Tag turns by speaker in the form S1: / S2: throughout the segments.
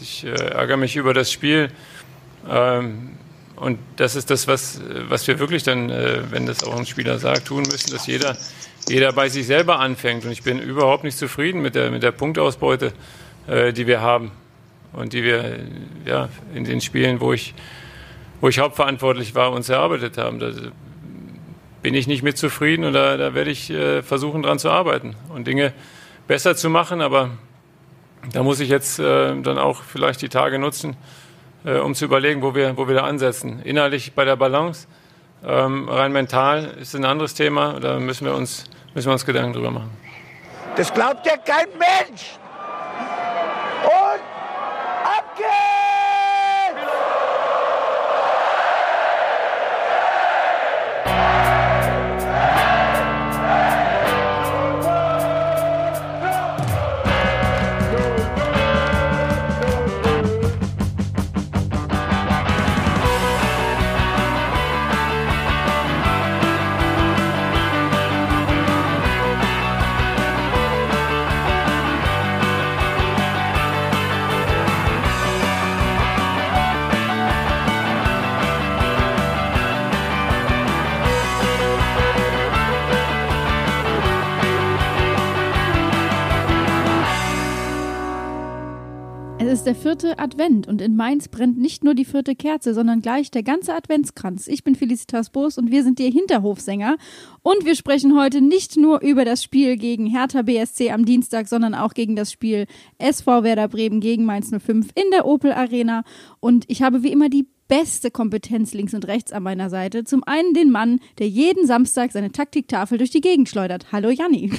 S1: Ich äh, ärgere mich über das Spiel. Ähm, und das ist das, was, was wir wirklich dann, äh, wenn das auch ein Spieler sagt, tun müssen, dass jeder, jeder bei sich selber anfängt. Und ich bin überhaupt nicht zufrieden mit der, mit der Punktausbeute, äh, die wir haben. Und die wir ja, in den Spielen, wo ich, wo ich hauptverantwortlich war, uns erarbeitet haben. Da bin ich nicht mit zufrieden und da, da werde ich äh, versuchen, dran zu arbeiten und Dinge besser zu machen. Aber da muss ich jetzt äh, dann auch vielleicht die Tage nutzen, äh, um zu überlegen, wo wir, wo wir da ansetzen. Innerlich bei der Balance, ähm, rein mental ist ein anderes Thema. Da müssen wir uns, müssen wir uns Gedanken drüber machen.
S2: Das glaubt ja kein Mensch. Und ab geht's!
S3: Ist der vierte Advent und in Mainz brennt nicht nur die vierte Kerze, sondern gleich der ganze Adventskranz. Ich bin Felicitas Boos und wir sind die Hinterhofsänger. Und wir sprechen heute nicht nur über das Spiel gegen Hertha BSC am Dienstag, sondern auch gegen das Spiel SV Werder Bremen gegen Mainz 05 in der Opel Arena. Und ich habe wie immer die beste Kompetenz links und rechts an meiner Seite. Zum einen den Mann, der jeden Samstag seine Taktiktafel durch die Gegend schleudert. Hallo Janni.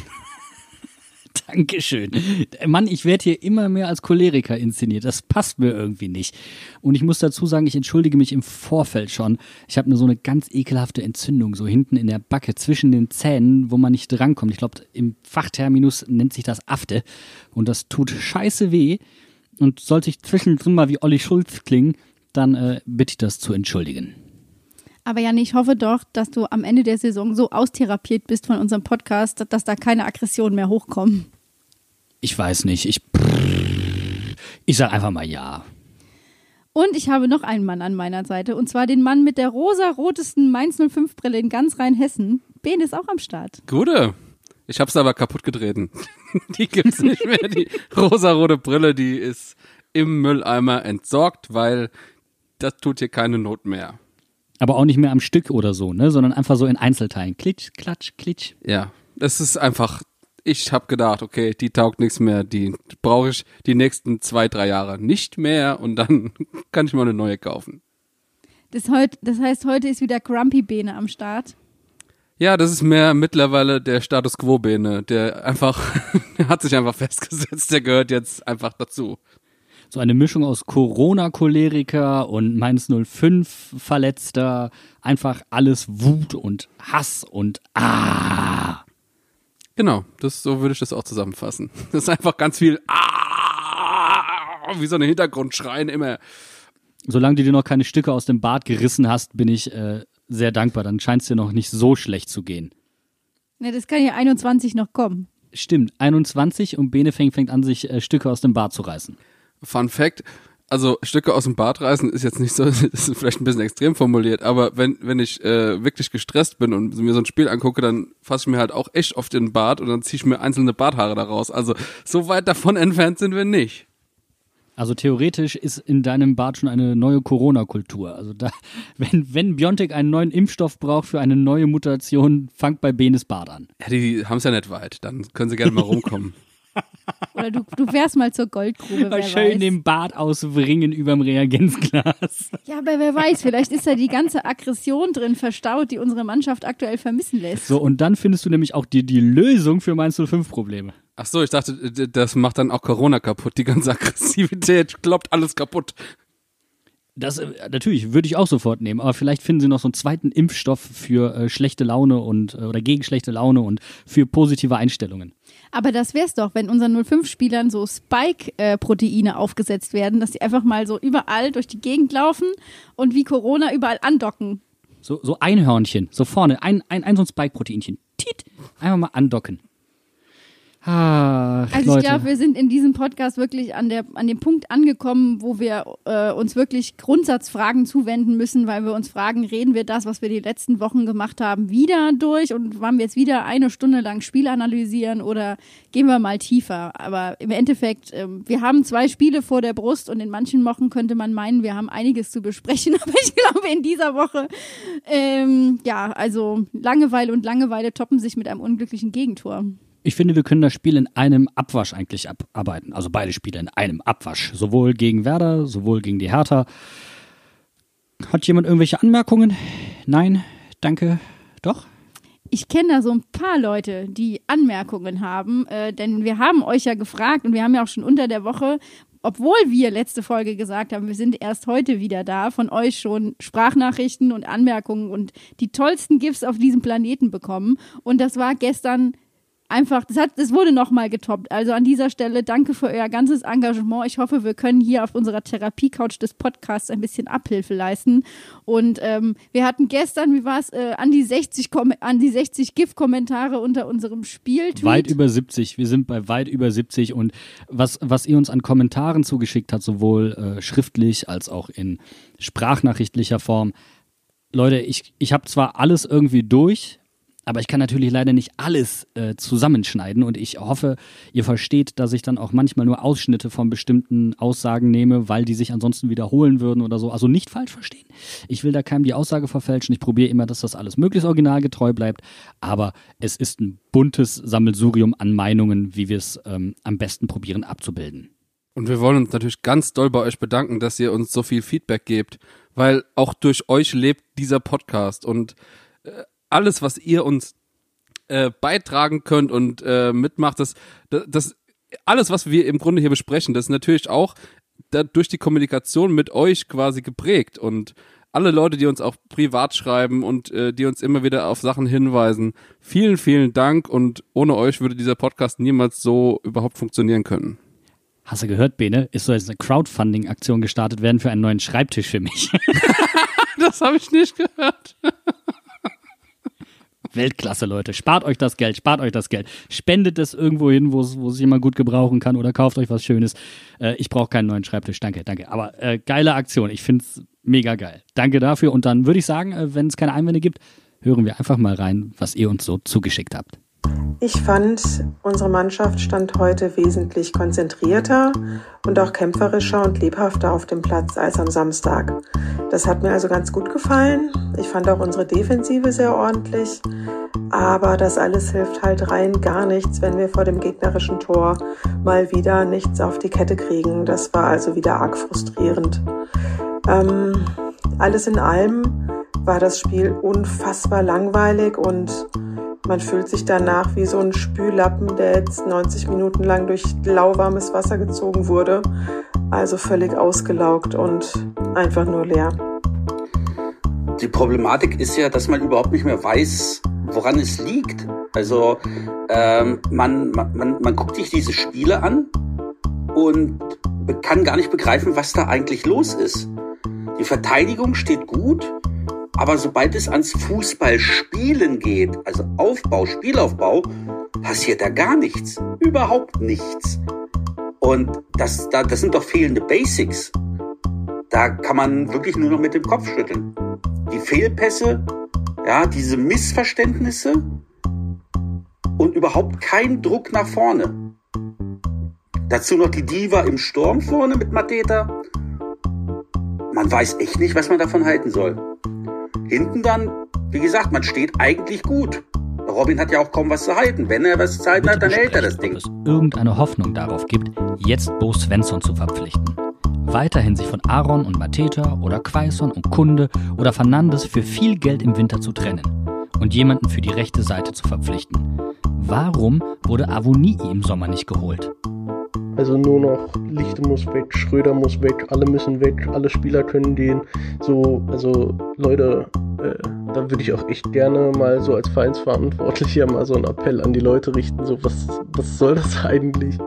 S4: Dankeschön. Mann, ich werde hier immer mehr als Choleriker inszeniert. Das passt mir irgendwie nicht. Und ich muss dazu sagen, ich entschuldige mich im Vorfeld schon. Ich habe nur so eine ganz ekelhafte Entzündung, so hinten in der Backe zwischen den Zähnen, wo man nicht drankommt. Ich glaube, im Fachterminus nennt sich das Afte. Und das tut scheiße weh. Und sollte ich zwischendrin mal wie Olli Schulz klingen, dann äh, bitte ich das zu entschuldigen.
S3: Aber Jan, ich hoffe doch, dass du am Ende der Saison so austherapiert bist von unserem Podcast, dass da keine Aggressionen mehr hochkommen.
S4: Ich weiß nicht. Ich, ich sag einfach mal ja.
S3: Und ich habe noch einen Mann an meiner Seite, und zwar den Mann mit der rosa-rotesten Mainz 05-Brille in ganz Rheinhessen. Ben ist auch am Start.
S5: Gute. Ich hab's aber kaputt getreten. Die gibt's nicht mehr. Die rosa-rote Brille, die ist im Mülleimer entsorgt, weil das tut hier keine Not mehr.
S4: Aber auch nicht mehr am Stück oder so, ne? Sondern einfach so in Einzelteilen. Klitsch, klatsch, klitsch.
S5: Ja. Es ist einfach, ich habe gedacht, okay, die taugt nichts mehr, die brauche ich die nächsten zwei, drei Jahre nicht mehr und dann kann ich mal eine neue kaufen.
S3: Das, heut, das heißt, heute ist wieder Grumpy Bene am Start.
S5: Ja, das ist mehr mittlerweile der Status Quo Bene, der einfach, der hat sich einfach festgesetzt, der gehört jetzt einfach dazu
S4: so eine Mischung aus Corona-Choleriker und Mainz 05 Verletzter, einfach alles Wut und Hass und ah.
S5: Genau, das so würde ich das auch zusammenfassen. Das ist einfach ganz viel ah, wie so eine Hintergrundschreien immer.
S4: Solange du dir noch keine Stücke aus dem Bad gerissen hast, bin ich äh, sehr dankbar. Dann scheint es dir noch nicht so schlecht zu gehen.
S3: Ne, das kann ja 21 noch kommen.
S4: Stimmt, 21 und Bene fängt, an, sich äh, Stücke aus dem Bad zu reißen.
S5: Fun Fact, also Stücke aus dem Bad reißen ist jetzt nicht so, ist vielleicht ein bisschen extrem formuliert, aber wenn, wenn ich äh, wirklich gestresst bin und mir so ein Spiel angucke, dann fasse ich mir halt auch echt oft in den Bart und dann ziehe ich mir einzelne Barthaare daraus. Also so weit davon entfernt sind wir nicht.
S4: Also theoretisch ist in deinem Bart schon eine neue Corona-Kultur. Also da, wenn, wenn Biontech einen neuen Impfstoff braucht für eine neue Mutation, fangt bei Benes Bart an.
S5: Ja, die haben es ja nicht weit. Dann können sie gerne mal rumkommen.
S3: Oder du, du fährst mal zur Goldgrube. Mal
S4: schön
S3: weiß.
S4: den Bart auswringen überm Reagenzglas.
S3: Ja, aber wer weiß, vielleicht ist da die ganze Aggression drin verstaut, die unsere Mannschaft aktuell vermissen lässt.
S4: So, und dann findest du nämlich auch die, die Lösung für Mainz 05-Probleme.
S5: Ach so, ich dachte, das macht dann auch Corona kaputt. Die ganze Aggressivität kloppt alles kaputt.
S4: Das äh, natürlich würde ich auch sofort nehmen, aber vielleicht finden sie noch so einen zweiten Impfstoff für äh, schlechte Laune und äh, oder gegen schlechte Laune und für positive Einstellungen.
S3: Aber das wär's doch, wenn unseren 05-Spielern so Spike-Proteine aufgesetzt werden, dass sie einfach mal so überall durch die Gegend laufen und wie Corona überall andocken.
S4: So, so Einhörnchen, so vorne, ein, ein, ein so ein Spike-Proteinchen. Tiet, einfach mal andocken. Ach,
S3: Also ich glaube, wir sind in diesem Podcast wirklich an, der, an dem Punkt angekommen, wo wir äh, uns wirklich Grundsatzfragen zuwenden müssen, weil wir uns fragen, reden wir das, was wir die letzten Wochen gemacht haben, wieder durch und wollen wir jetzt wieder eine Stunde lang Spiel analysieren oder gehen wir mal tiefer? Aber im Endeffekt, ähm, wir haben zwei Spiele vor der Brust und in manchen Wochen könnte man meinen, wir haben einiges zu besprechen, aber ich glaube in dieser Woche, ähm, ja, also Langeweile und Langeweile toppen sich mit einem unglücklichen Gegentor.
S4: Ich finde, wir können das Spiel in einem Abwasch eigentlich abarbeiten. Also beide Spiele in einem Abwasch. Sowohl gegen Werder, sowohl gegen die Hertha. Hat jemand irgendwelche Anmerkungen? Nein? Danke? Doch?
S3: Ich kenne da so ein paar Leute, die Anmerkungen haben, äh, denn wir haben euch ja gefragt und wir haben ja auch schon unter der Woche, obwohl wir letzte Folge gesagt haben, wir sind erst heute wieder da, von euch schon Sprachnachrichten und Anmerkungen und die tollsten GIFs auf diesem Planeten bekommen. Und das war gestern einfach, das, hat, das wurde nochmal getoppt. Also an dieser Stelle danke für euer ganzes Engagement. Ich hoffe, wir können hier auf unserer Therapie-Couch des Podcasts ein bisschen Abhilfe leisten. Und ähm, wir hatten gestern, wie war es, äh, an die 60, Kom an die 60 GIF-Kommentare unter unserem Spiel.
S4: Weit über 70. Wir sind bei weit über 70 und was, was ihr uns an Kommentaren zugeschickt hat, sowohl äh, schriftlich als auch in sprachnachrichtlicher Form. Leute, ich, ich habe zwar alles irgendwie durch, aber ich kann natürlich leider nicht alles äh, zusammenschneiden und ich hoffe, ihr versteht, dass ich dann auch manchmal nur Ausschnitte von bestimmten Aussagen nehme, weil die sich ansonsten wiederholen würden oder so. Also nicht falsch verstehen. Ich will da keinem die Aussage verfälschen. Ich probiere immer, dass das alles möglichst originalgetreu bleibt, aber es ist ein buntes Sammelsurium an Meinungen, wie wir es ähm, am besten probieren abzubilden.
S5: Und wir wollen uns natürlich ganz doll bei euch bedanken, dass ihr uns so viel Feedback gebt, weil auch durch euch lebt dieser Podcast und alles, was ihr uns äh, beitragen könnt und äh, mitmacht, das, das, das, alles, was wir im Grunde hier besprechen, das ist natürlich auch da, durch die Kommunikation mit euch quasi geprägt und alle Leute, die uns auch privat schreiben und äh, die uns immer wieder auf Sachen hinweisen, vielen, vielen Dank und ohne euch würde dieser Podcast niemals so überhaupt funktionieren können.
S4: Hast du gehört, Bene? Ist so jetzt eine Crowdfunding-Aktion gestartet werden für einen neuen Schreibtisch für mich.
S5: das habe ich nicht gehört.
S4: Weltklasse, Leute. Spart euch das Geld, spart euch das Geld. Spendet es irgendwo hin, wo es jemand gut gebrauchen kann oder kauft euch was Schönes. Äh, ich brauche keinen neuen Schreibtisch, danke, danke. Aber äh, geile Aktion, ich finde es mega geil. Danke dafür und dann würde ich sagen, äh, wenn es keine Einwände gibt, hören wir einfach mal rein, was ihr uns so zugeschickt habt.
S6: Ich fand, unsere Mannschaft stand heute wesentlich konzentrierter und auch kämpferischer und lebhafter auf dem Platz als am Samstag. Das hat mir also ganz gut gefallen. Ich fand auch unsere Defensive sehr ordentlich. Aber das alles hilft halt rein gar nichts, wenn wir vor dem gegnerischen Tor mal wieder nichts auf die Kette kriegen. Das war also wieder arg frustrierend. Ähm, alles in allem war das Spiel unfassbar langweilig und man fühlt sich danach wie so ein Spüllappen, der jetzt 90 Minuten lang durch lauwarmes Wasser gezogen wurde. Also völlig ausgelaugt und einfach nur leer.
S7: Die Problematik ist ja, dass man überhaupt nicht mehr weiß, woran es liegt. Also ähm, man, man, man guckt sich diese Spiele an und kann gar nicht begreifen, was da eigentlich los ist. Die Verteidigung steht gut, aber sobald es ans Fußballspielen geht, also Aufbau, Spielaufbau, passiert da gar nichts. Überhaupt nichts. Und das, da, das sind doch fehlende Basics. Da kann man wirklich nur noch mit dem Kopf schütteln. Die Fehlpässe, ja, diese Missverständnisse und überhaupt kein Druck nach vorne. Dazu noch die Diva im Sturm vorne mit Mateta. Man weiß echt nicht, was man davon halten soll. Hinten dann, wie gesagt, man steht eigentlich gut. Robin hat ja auch kaum was zu halten. Wenn er was zu halten
S4: Bitte
S7: hat, dann hält er das Ding.
S4: Ob es irgendeine Hoffnung darauf gibt, jetzt Bo Svensson zu verpflichten. Weiterhin sich von Aaron und Mateta oder Quaison und Kunde oder Fernandes für viel Geld im Winter zu trennen und jemanden für die rechte Seite zu verpflichten. Warum wurde Avoni im Sommer nicht geholt?
S8: Also nur noch Lichte muss weg, Schröder muss weg, alle müssen weg, alle Spieler können gehen. So, also Leute, äh, da würde ich auch echt gerne mal so als Vereinsverantwortlicher mal so einen Appell an die Leute richten, so was, was soll das eigentlich?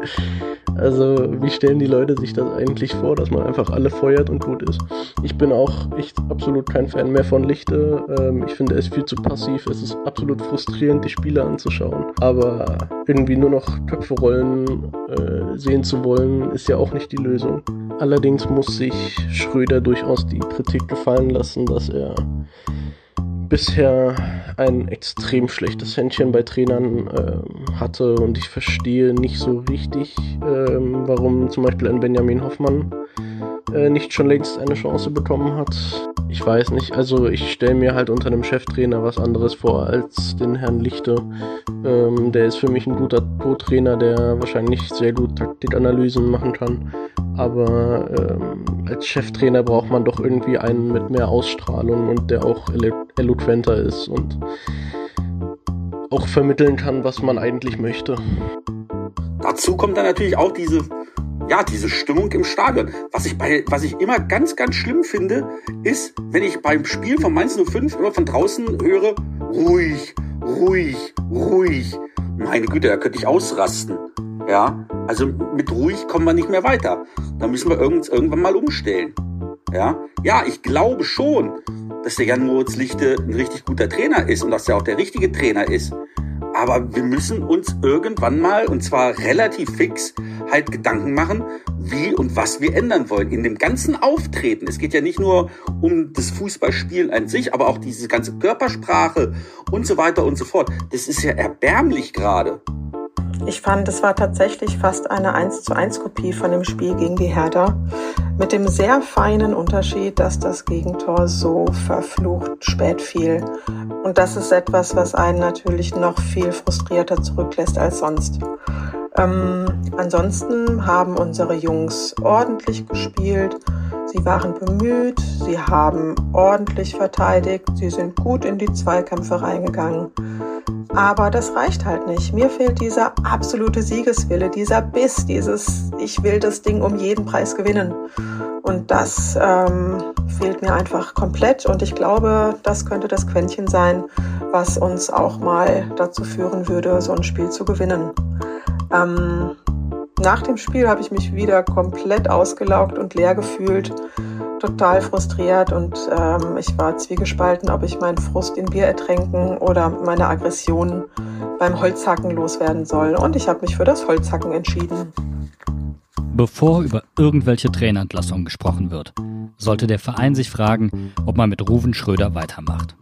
S8: Also, wie stellen die Leute sich das eigentlich vor, dass man einfach alle feuert und gut ist? Ich bin auch echt absolut kein Fan mehr von Lichte. Ähm, ich finde, es ist viel zu passiv. Es ist absolut frustrierend, die Spiele anzuschauen. Aber irgendwie nur noch Köpfe rollen äh, sehen zu wollen, ist ja auch nicht die Lösung. Allerdings muss sich Schröder durchaus die Kritik gefallen lassen, dass er bisher ein extrem schlechtes Händchen bei Trainern äh, hatte und ich verstehe nicht so richtig, äh, warum zum Beispiel ein Benjamin Hoffmann äh, nicht schon längst eine Chance bekommen hat. Ich weiß nicht, also ich stelle mir halt unter einem Cheftrainer was anderes vor als den Herrn Lichte. Ähm, der ist für mich ein guter Co-Trainer, der wahrscheinlich sehr gut Taktikanalysen machen kann. Aber ähm, als Cheftrainer braucht man doch irgendwie einen mit mehr Ausstrahlung und der auch elo eloquenter ist und auch vermitteln kann, was man eigentlich möchte.
S7: Dazu kommt dann natürlich auch diese ja, diese Stimmung im Stadion. Was ich bei, was ich immer ganz, ganz schlimm finde, ist, wenn ich beim Spiel von Mainz 05 immer von draußen höre, ruhig, ruhig, ruhig. Meine Güte, da könnte ich ausrasten. Ja, also mit ruhig kommen wir nicht mehr weiter. Da müssen wir irgend, irgendwann mal umstellen. Ja, ja, ich glaube schon, dass der Jan Moritz Lichte ein richtig guter Trainer ist und dass er auch der richtige Trainer ist. Aber wir müssen uns irgendwann mal, und zwar relativ fix, halt Gedanken machen, wie und was wir ändern wollen. In dem ganzen Auftreten. Es geht ja nicht nur um das Fußballspielen an sich, aber auch diese ganze Körpersprache und so weiter und so fort. Das ist ja erbärmlich gerade.
S6: Ich fand, es war tatsächlich fast eine 1 zu 1 Kopie von dem Spiel gegen die Hertha. Mit dem sehr feinen Unterschied, dass das Gegentor so verflucht spät fiel. Und das ist etwas, was einen natürlich noch viel frustrierter zurücklässt als sonst. Ähm, ansonsten haben unsere Jungs ordentlich gespielt. Sie waren bemüht, sie haben ordentlich verteidigt, sie sind gut in die Zweikämpfe reingegangen. Aber das reicht halt nicht. Mir fehlt dieser absolute Siegeswille, dieser Biss, dieses Ich will das Ding um jeden Preis gewinnen. Und das ähm, fehlt mir einfach komplett. Und ich glaube, das könnte das Quäntchen sein, was uns auch mal dazu führen würde, so ein Spiel zu gewinnen. Ähm, nach dem Spiel habe ich mich wieder komplett ausgelaugt und leer gefühlt total frustriert und ähm, ich war zwiegespalten, ob ich meinen Frust in Bier ertränken oder meine Aggression beim Holzhacken loswerden soll. Und ich habe mich für das Holzhacken entschieden.
S4: Bevor über irgendwelche Trainerentlassungen gesprochen wird, sollte der Verein sich fragen, ob man mit Ruven Schröder weitermacht.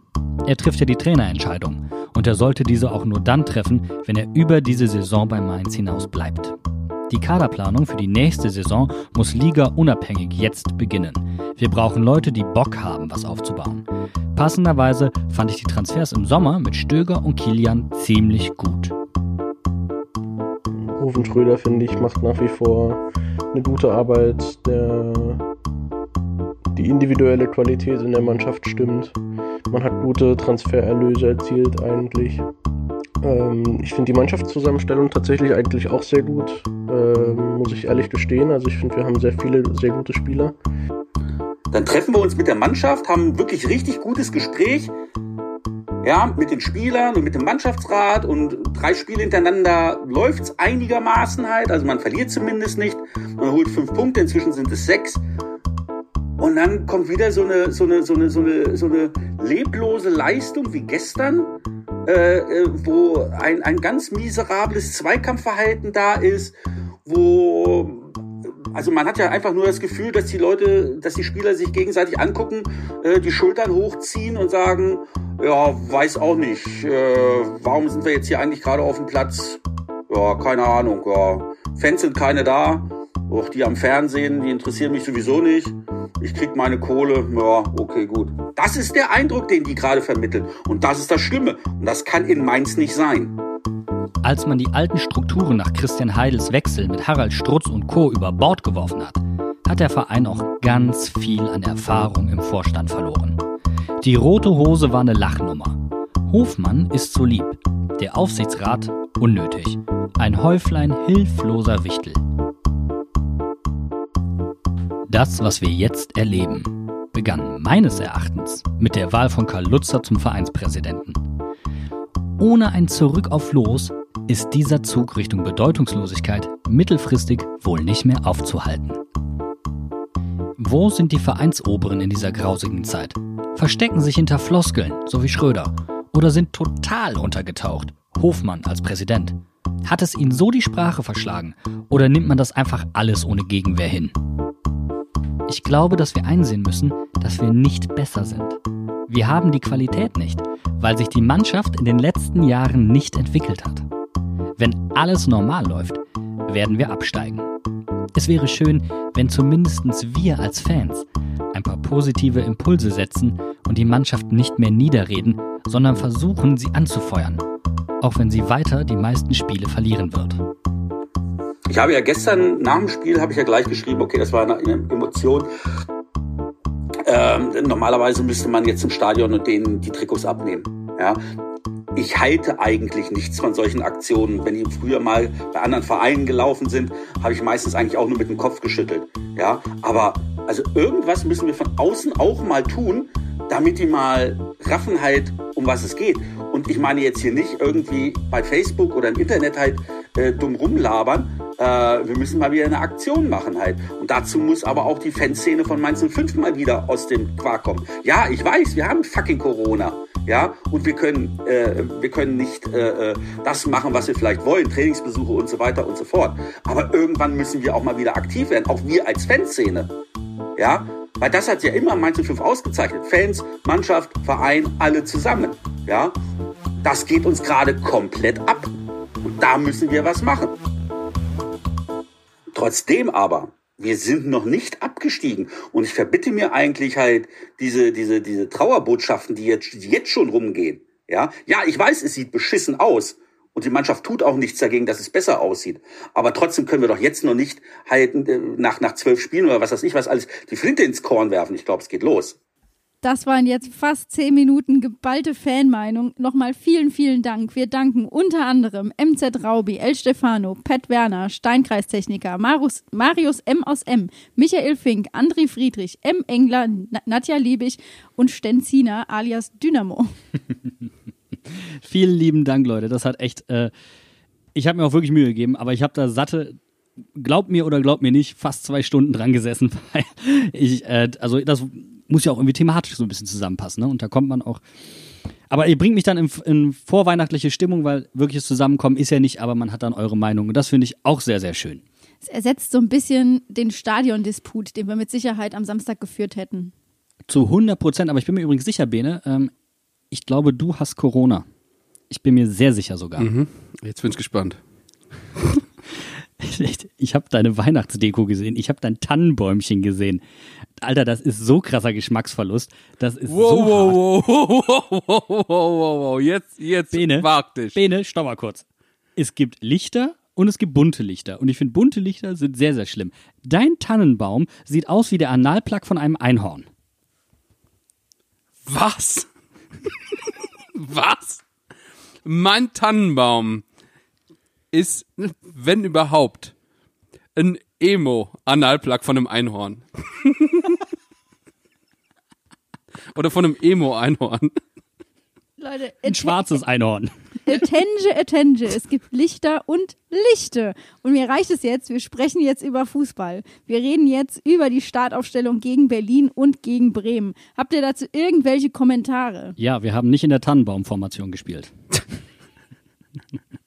S4: Er trifft ja die Trainerentscheidung und er sollte diese auch nur dann treffen, wenn er über diese Saison bei Mainz hinaus bleibt. Die Kaderplanung für die nächste Saison muss liga-unabhängig jetzt beginnen. Wir brauchen Leute, die Bock haben, was aufzubauen. Passenderweise fand ich die Transfers im Sommer mit Stöger und Kilian ziemlich gut.
S8: Rufen Schröder, finde ich, macht nach wie vor eine gute Arbeit. Der, die individuelle Qualität in der Mannschaft stimmt. Man hat gute Transfererlöse erzielt eigentlich. Ähm, ich finde die Mannschaftszusammenstellung tatsächlich eigentlich auch sehr gut, ähm, muss ich ehrlich gestehen. Also ich finde, wir haben sehr viele sehr gute Spieler.
S7: Dann treffen wir uns mit der Mannschaft, haben wirklich richtig gutes Gespräch. Ja, mit den Spielern und mit dem Mannschaftsrat und drei Spiele hintereinander läuft es einigermaßen halt. Also man verliert zumindest nicht. Man holt fünf Punkte, inzwischen sind es sechs. Und dann kommt wieder so eine, so eine, so eine, so eine, so eine leblose Leistung wie gestern äh, äh, wo ein, ein ganz miserables Zweikampfverhalten da ist, wo also man hat ja einfach nur das Gefühl, dass die Leute, dass die Spieler sich gegenseitig angucken, äh, die Schultern hochziehen und sagen, ja, weiß auch nicht, äh, warum sind wir jetzt hier eigentlich gerade auf dem Platz? Ja, keine Ahnung, ja. Fans sind keine da, auch die am Fernsehen, die interessieren mich sowieso nicht ich krieg meine Kohle, ja, okay, gut. Das ist der Eindruck, den die gerade vermitteln. Und das ist das Schlimme. Und das kann in Mainz nicht sein.
S4: Als man die alten Strukturen nach Christian Heidels Wechsel mit Harald Strutz und Co. über Bord geworfen hat, hat der Verein auch ganz viel an Erfahrung im Vorstand verloren. Die rote Hose war eine Lachnummer. Hofmann ist zu lieb. Der Aufsichtsrat unnötig. Ein Häuflein hilfloser Wichtel. Das, was wir jetzt erleben, begann meines Erachtens mit der Wahl von Karl Lutzer zum Vereinspräsidenten. Ohne ein Zurück auf Los ist dieser Zug Richtung Bedeutungslosigkeit mittelfristig wohl nicht mehr aufzuhalten. Wo sind die Vereinsoberen in dieser grausigen Zeit? Verstecken sich hinter Floskeln, so wie Schröder, oder sind total untergetaucht? Hofmann als Präsident. Hat es ihnen so die Sprache verschlagen oder nimmt man das einfach alles ohne Gegenwehr hin? Ich glaube, dass wir einsehen müssen, dass wir nicht besser sind. Wir haben die Qualität nicht, weil sich die Mannschaft in den letzten Jahren nicht entwickelt hat. Wenn alles normal läuft, werden wir absteigen. Es wäre schön, wenn zumindest wir als Fans ein paar positive Impulse setzen und die Mannschaft nicht mehr niederreden, sondern versuchen, sie anzufeuern, auch wenn sie weiter die meisten Spiele verlieren wird.
S7: Ich habe ja gestern nach dem Spiel habe ich ja gleich geschrieben, okay, das war eine, eine Emotion. Ähm, normalerweise müsste man jetzt im Stadion und denen die Trikots abnehmen. Ja, ich halte eigentlich nichts von solchen Aktionen. Wenn die früher mal bei anderen Vereinen gelaufen sind, habe ich meistens eigentlich auch nur mit dem Kopf geschüttelt. Ja, aber also irgendwas müssen wir von außen auch mal tun, damit die mal raffen halt, um was es geht. Und ich meine jetzt hier nicht irgendwie bei Facebook oder im Internet halt äh, dumm rumlabern. Äh, wir müssen mal wieder eine Aktion machen halt. Und dazu muss aber auch die Fanszene von Mainz 05 mal wieder aus dem Quark kommen. Ja, ich weiß, wir haben fucking Corona. Ja, und wir können, äh, wir können nicht äh, äh, das machen, was wir vielleicht wollen, Trainingsbesuche und so weiter und so fort. Aber irgendwann müssen wir auch mal wieder aktiv werden, auch wir als Fanszene. Ja, weil das hat ja immer Mainz 05 ausgezeichnet. Fans, Mannschaft, Verein, alle zusammen. Ja, das geht uns gerade komplett ab. Und da müssen wir was machen. Trotzdem aber, wir sind noch nicht abgestiegen. Und ich verbitte mir eigentlich halt diese, diese, diese Trauerbotschaften, die jetzt, die jetzt schon rumgehen. Ja, ja, ich weiß, es sieht beschissen aus. Und die Mannschaft tut auch nichts dagegen, dass es besser aussieht. Aber trotzdem können wir doch jetzt noch nicht halt äh, nach, nach zwölf Spielen oder was weiß ich was alles die Flinte ins Korn werfen. Ich glaube, es geht los.
S3: Das waren jetzt fast zehn Minuten geballte Fanmeinung. Nochmal vielen, vielen Dank. Wir danken unter anderem MZ Raubi, El Stefano, Pat Werner, Steinkreistechniker, Marius, Marius M. aus M, Michael Fink, André Friedrich, M. Engler, Nadja Liebig und Stenziner alias Dynamo.
S4: Vielen lieben Dank, Leute. Das hat echt. Äh, ich habe mir auch wirklich Mühe gegeben, aber ich habe da satte glaubt mir oder glaubt mir nicht, fast zwei Stunden dran gesessen, ich, äh, also das muss ja auch irgendwie thematisch so ein bisschen zusammenpassen, ne? Und da kommt man auch. Aber ihr bringt mich dann in, in vorweihnachtliche Stimmung, weil wirkliches Zusammenkommen ist ja nicht, aber man hat dann eure Meinung. Und das finde ich auch sehr, sehr schön.
S3: Es ersetzt so ein bisschen den Stadiondisput, den wir mit Sicherheit am Samstag geführt hätten.
S4: Zu 100 Prozent, aber ich bin mir übrigens sicher, Bene, ähm, ich glaube, du hast Corona. Ich bin mir sehr sicher sogar.
S5: Mhm. Jetzt bin ich gespannt.
S4: Ich habe deine Weihnachtsdeko gesehen. Ich habe dein Tannenbäumchen gesehen. Alter, das ist so krasser Geschmacksverlust. Das ist
S5: wow,
S4: so
S5: wow, wow, wow, wow, wow, wow, wow, jetzt, jetzt
S4: Bene,
S5: wag dich.
S4: Bene, stopp mal kurz. Es gibt Lichter und es gibt bunte Lichter. Und ich finde, bunte Lichter sind sehr, sehr schlimm. Dein Tannenbaum sieht aus wie der Analplug von einem Einhorn.
S5: Was? Was? Mein Tannenbaum ist, wenn überhaupt, ein Emo-Analplug von einem Einhorn. Oder von einem Emo-Einhorn.
S3: Leute,
S4: Ein schwarzes Einhorn.
S3: Attention, attention. Es gibt Lichter und Lichte. Und mir reicht es jetzt, wir sprechen jetzt über Fußball. Wir reden jetzt über die Startaufstellung gegen Berlin und gegen Bremen. Habt ihr dazu irgendwelche Kommentare?
S4: Ja, wir haben nicht in der Tannenbaumformation gespielt.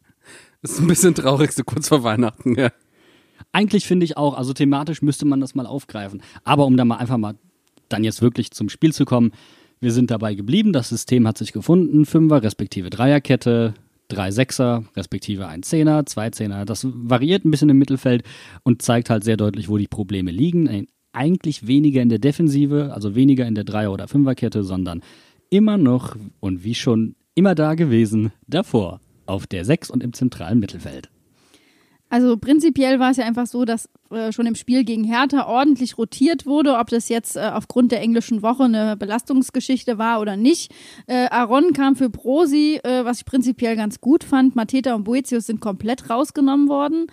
S5: Das ist ein bisschen traurig, so kurz vor Weihnachten, ja.
S4: Eigentlich finde ich auch, also thematisch müsste man das mal aufgreifen. Aber um da mal einfach mal dann jetzt wirklich zum Spiel zu kommen, wir sind dabei geblieben, das System hat sich gefunden, Fünfer respektive Dreierkette, drei Sechser respektive ein Zehner, zwei Zehner. Das variiert ein bisschen im Mittelfeld und zeigt halt sehr deutlich, wo die Probleme liegen. Eigentlich weniger in der Defensive, also weniger in der Dreier- oder Fünferkette, sondern immer noch und wie schon immer da gewesen, davor, auf der Sechs und im zentralen Mittelfeld.
S3: Also prinzipiell war es ja einfach so, dass äh, schon im Spiel gegen Hertha ordentlich rotiert wurde, ob das jetzt äh, aufgrund der englischen Woche eine Belastungsgeschichte war oder nicht. Äh, Aaron kam für Brosi, äh, was ich prinzipiell ganz gut fand. Mateta und Boetius sind komplett rausgenommen worden.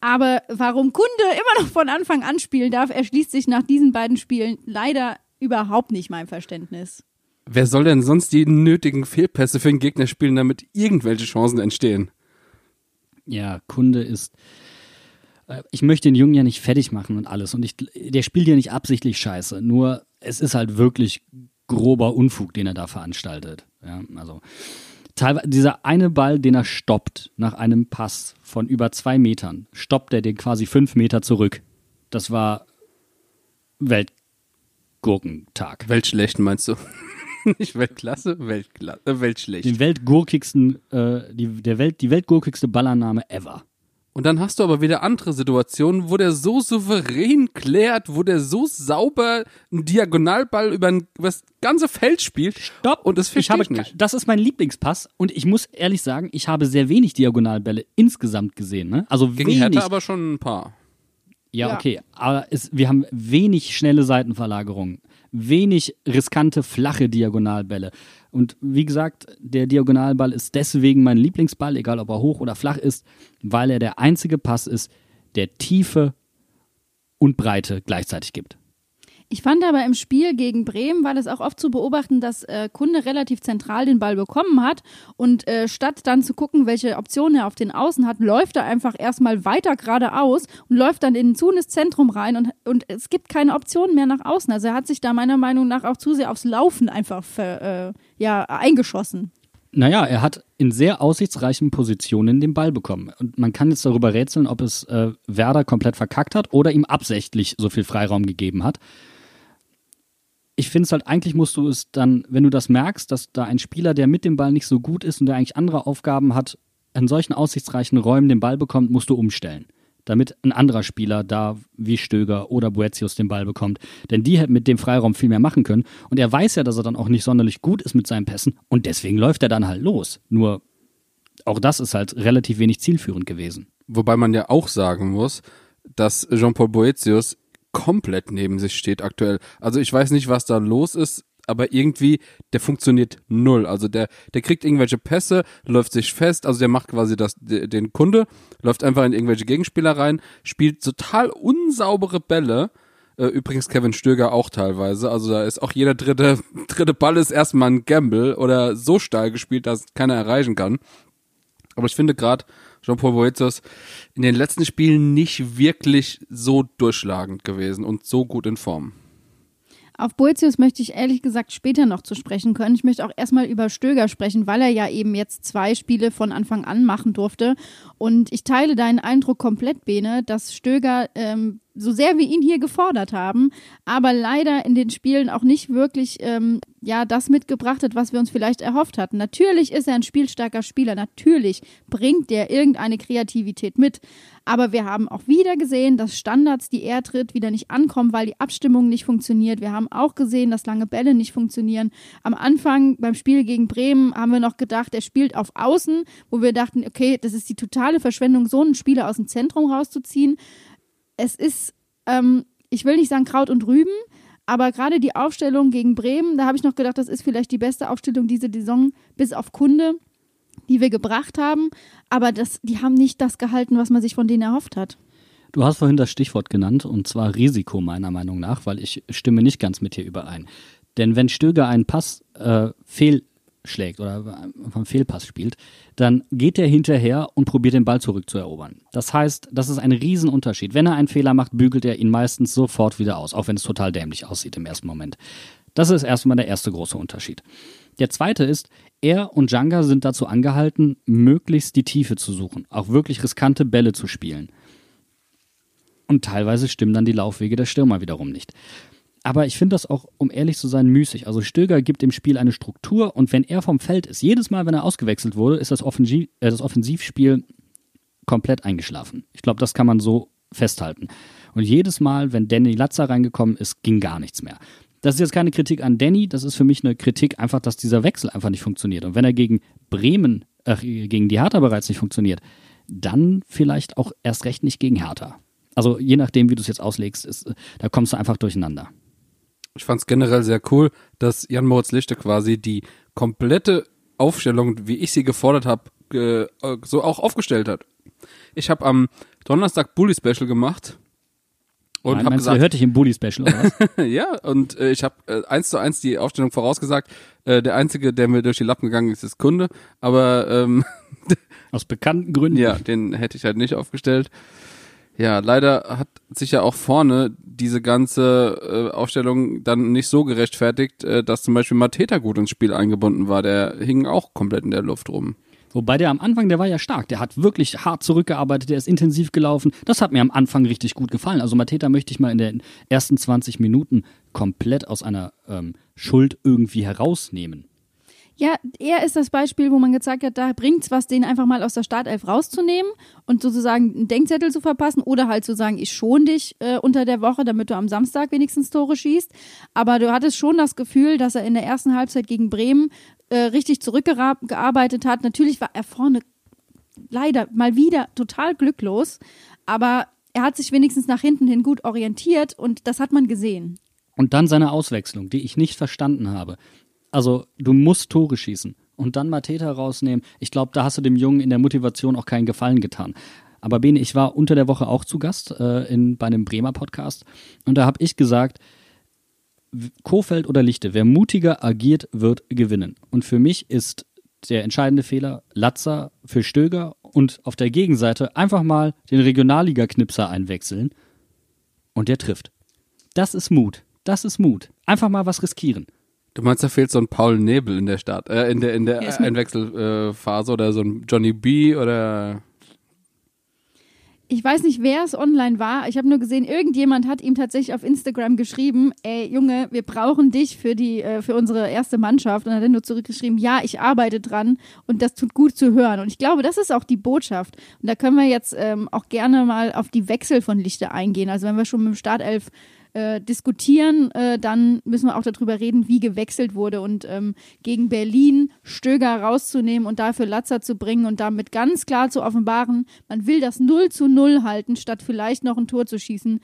S3: Aber warum Kunde immer noch von Anfang an spielen darf, erschließt sich nach diesen beiden Spielen leider überhaupt nicht mein Verständnis.
S5: Wer soll denn sonst die nötigen Fehlpässe für den Gegner spielen, damit irgendwelche Chancen entstehen?
S4: Ja, Kunde ist. äh, Ich möchte den Jungen ja nicht fertig machen und alles. Und ich, der spielt ja nicht absichtlich scheiße. Nur es ist halt wirklich grober Unfug, den er da veranstaltet. Ja, also teilweise dieser eine Ball, den er stoppt nach einem Pass von über zwei Metern, stoppt er den quasi fünf Meter zurück. Das war Weltgurkentag.
S5: Weltschlecht meinst du? Nicht Weltklasse, Weltkla äh, Weltschlecht.
S4: Den weltgurkigsten, äh, die, der Welt, die weltgurkigste Ballannahme ever.
S5: Und dann hast du aber wieder andere Situationen, wo der so souverän klärt, wo der so sauber einen Diagonalball über, ein, über das ganze Feld spielt.
S4: Stopp!
S5: Und das
S4: ich habe,
S5: ich nicht.
S4: Das ist mein Lieblingspass und ich muss ehrlich sagen, ich habe sehr wenig Diagonalbälle insgesamt gesehen. Ne? Also
S5: Gegen
S4: wenig.
S5: Hertha aber schon ein paar.
S4: ja,
S3: Ja.
S4: okay, aber es, wir haben wenig schnelle Seitenverlagerungen, wenig riskante flache Diagonalbälle. Und wie gesagt, der Diagonalball ist deswegen mein Lieblingsball, egal ob er hoch oder flach ist, weil er der einzige Pass ist, der Tiefe und Breite gleichzeitig gibt.
S3: Ich fand aber im Spiel gegen Bremen war das auch oft zu beobachten, dass äh, Kunde relativ zentral den Ball bekommen hat und äh, statt dann zu gucken, welche Optionen er auf den Außen hat, läuft er einfach erstmal weiter geradeaus und läuft dann in zu ins Zentrum rein und, und es gibt keine Optionen mehr nach außen. Also er hat sich da meiner Meinung nach auch zu sehr aufs Laufen einfach ver, äh, ja, eingeschossen.
S4: Naja, er hat in sehr aussichtsreichen Positionen den Ball bekommen. Und man kann jetzt darüber rätseln, ob es äh, Werder komplett verkackt hat oder ihm absichtlich so viel Freiraum gegeben hat. Ich finde es halt, eigentlich musst du es dann, wenn du das merkst, dass da ein Spieler, der mit dem Ball nicht so gut ist und der eigentlich andere Aufgaben hat, in solchen aussichtsreichen Räumen den Ball bekommt, musst du umstellen. Damit ein anderer Spieler da wie Stöger oder Boetius den Ball bekommt. Denn die hätten mit dem Freiraum viel mehr machen können. Und er weiß ja, dass er dann auch nicht sonderlich gut ist mit seinen Pässen. Und deswegen läuft er dann halt los. Nur auch das ist halt relativ wenig zielführend gewesen.
S5: Wobei man ja auch sagen muss, dass Jean-Paul Boetius komplett neben sich steht aktuell. Also ich weiß nicht, was da los ist, aber irgendwie, der funktioniert null. Also der, der kriegt irgendwelche Pässe, läuft sich fest, also der macht quasi das, de- den Kunde, läuft einfach in irgendwelche Gegenspieler rein, spielt total unsaubere Bälle. Äh, Übrigens Kevin Stöger auch teilweise. Also da ist auch jeder dritte, dritte Ball ist erstmal ein Gamble oder so steil gespielt, dass keiner erreichen kann. Aber ich finde gerade Jean-Paul Boetius in den letzten Spielen nicht wirklich so durchschlagend gewesen und so gut in Form.
S3: Auf Boetius möchte ich ehrlich gesagt später noch zu sprechen können. Ich möchte auch erstmal über Stöger sprechen, weil er ja eben jetzt zwei Spiele von Anfang an machen durfte. Und ich teile deinen Eindruck komplett, Bene, dass Stöger, ähm, so sehr wir ihn hier gefordert haben, aber leider in den Spielen auch nicht wirklich ähm, ja das mitgebracht hat, was wir uns vielleicht erhofft hatten. Natürlich ist er ein spielstarker Spieler, natürlich bringt der irgendeine Kreativität mit. Aber wir haben auch wieder gesehen, dass Standards, die er tritt, wieder nicht ankommen, weil die Abstimmung nicht funktioniert. Wir haben auch gesehen, dass lange Bälle nicht funktionieren. Am Anfang beim Spiel gegen Bremen haben wir noch gedacht, er spielt auf Außen, wo wir dachten, okay, das ist die totale Verschwendung, so einen Spieler aus dem Zentrum rauszuziehen. Es ist, ähm, ich will nicht sagen Kraut und Rüben, aber gerade die Aufstellung gegen Bremen, da habe ich noch gedacht, das ist vielleicht die beste Aufstellung diese Saison, bis auf Kunde die wir gebracht haben, aber das, die haben nicht das gehalten, was man sich von denen erhofft hat.
S4: Du hast vorhin das Stichwort genannt, und zwar Risiko meiner Meinung nach, weil ich stimme nicht ganz mit dir überein. Denn wenn Stöger einen Pass äh, fehlschlägt oder vom Fehlpass spielt, dann geht er hinterher und probiert den Ball zurückzuerobern. Das heißt, das ist ein Riesenunterschied. Wenn er einen Fehler macht, bügelt er ihn meistens sofort wieder aus, auch wenn es total dämlich aussieht im ersten Moment. Das ist erstmal der erste große Unterschied. Der zweite ist, er und Djanga sind dazu angehalten, möglichst die Tiefe zu suchen, auch wirklich riskante Bälle zu spielen. Und teilweise stimmen dann die Laufwege der Stürmer wiederum nicht. Aber ich finde das auch, um ehrlich zu sein, müßig. Also Stöger gibt dem Spiel eine Struktur und wenn er vom Feld ist, jedes Mal, wenn er ausgewechselt wurde, ist das, Offensiv, äh, das Offensivspiel komplett eingeschlafen. Ich glaube, das kann man so festhalten. Und jedes Mal, wenn Danny Latzer reingekommen ist, ging gar nichts mehr. Das ist jetzt keine Kritik an Danny, das ist für mich eine Kritik einfach, dass dieser Wechsel einfach nicht funktioniert. Und wenn er gegen Bremen, äh, gegen die Hertha bereits nicht funktioniert, dann vielleicht auch erst recht nicht gegen Hertha. Also je nachdem, wie du es jetzt auslegst, ist, da kommst du einfach durcheinander.
S5: Ich fand es generell sehr cool, dass Jan Moritz Lichte quasi die komplette Aufstellung, wie ich sie gefordert habe, äh, so auch aufgestellt hat. Ich habe am Donnerstag Bully Special gemacht Und
S4: Mein,
S5: hab
S4: meinst du,
S5: gesagt,
S4: der hört dich im Bully-Special, oder was?
S5: ja, und äh, ich habe äh, eins zu eins die Aufstellung vorausgesagt. Äh, der einzige, der mir durch die Lappen gegangen ist, ist Kunde. Aber ähm,
S4: Aus bekannten Gründen.
S5: ja, den hätte ich halt nicht aufgestellt. Ja, leider hat sich ja auch vorne diese ganze äh, Aufstellung dann nicht so gerechtfertigt, äh, dass zum Beispiel Mateta gut ins Spiel eingebunden war. Der hing auch komplett in der Luft rum.
S4: Wobei der am Anfang, der war ja stark. Der hat wirklich hart zurückgearbeitet, der ist intensiv gelaufen. Das hat mir am Anfang richtig gut gefallen. Also Mateta möchte ich mal in den ersten 20 Minuten komplett aus einer ähm, Schuld irgendwie herausnehmen.
S3: Ja, er ist das Beispiel, wo man gezeigt hat, da bringt's was, den einfach mal aus der Startelf rauszunehmen und sozusagen einen Denkzettel zu verpassen oder halt zu sagen, ich schon dich äh, unter der Woche, damit du am Samstag wenigstens Tore schießt. Aber du hattest schon das Gefühl, dass er in der ersten Halbzeit gegen Bremen äh, richtig zurückgearbeitet hat. Natürlich war er vorne leider mal wieder total glücklos, aber er hat sich wenigstens nach hinten hin gut orientiert und das hat man gesehen.
S4: Und dann seine Auswechslung, die ich nicht verstanden habe. Also, du musst Tore schießen und dann Mateta rausnehmen. Ich glaube, da hast du dem Jungen in der Motivation auch keinen Gefallen getan. Aber Bene, ich war unter der Woche auch zu Gast äh, in, bei einem Bremer Podcast und da habe ich gesagt, Kofeld oder Lichte, wer mutiger agiert, wird gewinnen. Und für mich ist der entscheidende Fehler Latzer für Stöger und auf der Gegenseite einfach mal den Regionalliga-Knipser einwechseln und der trifft. Das ist Mut. Das ist Mut. Einfach mal was riskieren.
S5: Du meinst, da fehlt so ein Paul Nebel in der Start, äh, in der in der
S3: Ja,
S5: Einwechselphase Phase oder so ein Johnny B oder
S3: Ich weiß nicht, wer es online war. Ich habe nur gesehen, irgendjemand hat ihm tatsächlich auf Instagram geschrieben, ey Junge, wir brauchen dich für die äh, für unsere erste Mannschaft und hat dann nur zurückgeschrieben, ja, ich arbeite dran und das tut gut zu hören und ich glaube, das ist auch die Botschaft und da können wir jetzt ähm, auch gerne mal auf die Wechsel von Lichte eingehen. Also wenn wir schon mit dem Startelf äh, diskutieren, äh, dann müssen wir auch darüber reden, wie gewechselt wurde und ähm, gegen Berlin Stöger rauszunehmen und dafür Latzer zu bringen und damit ganz klar zu offenbaren, man will das 0 zu 0 halten, statt vielleicht noch ein Tor zu schießen.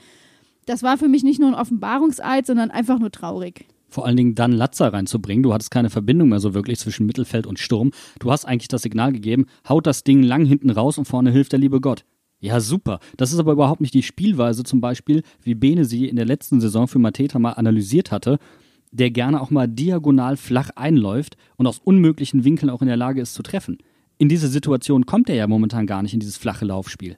S3: Das war für mich nicht nur ein Offenbarungseid, sondern einfach nur traurig.
S4: Vor allen Dingen dann Latzer reinzubringen. Du hattest keine Verbindung mehr so wirklich zwischen Mittelfeld und Sturm. Du hast eigentlich das Signal gegeben, haut das Ding lang hinten raus und vorne hilft der liebe Gott. Ja, super. Das ist aber überhaupt nicht die Spielweise, zum Beispiel, wie Bene sie in der letzten Saison für Mateta mal analysiert hatte, der gerne auch mal diagonal flach einläuft und aus unmöglichen Winkeln auch in der Lage ist zu treffen. In diese Situation kommt er ja momentan gar nicht in dieses flache Laufspiel.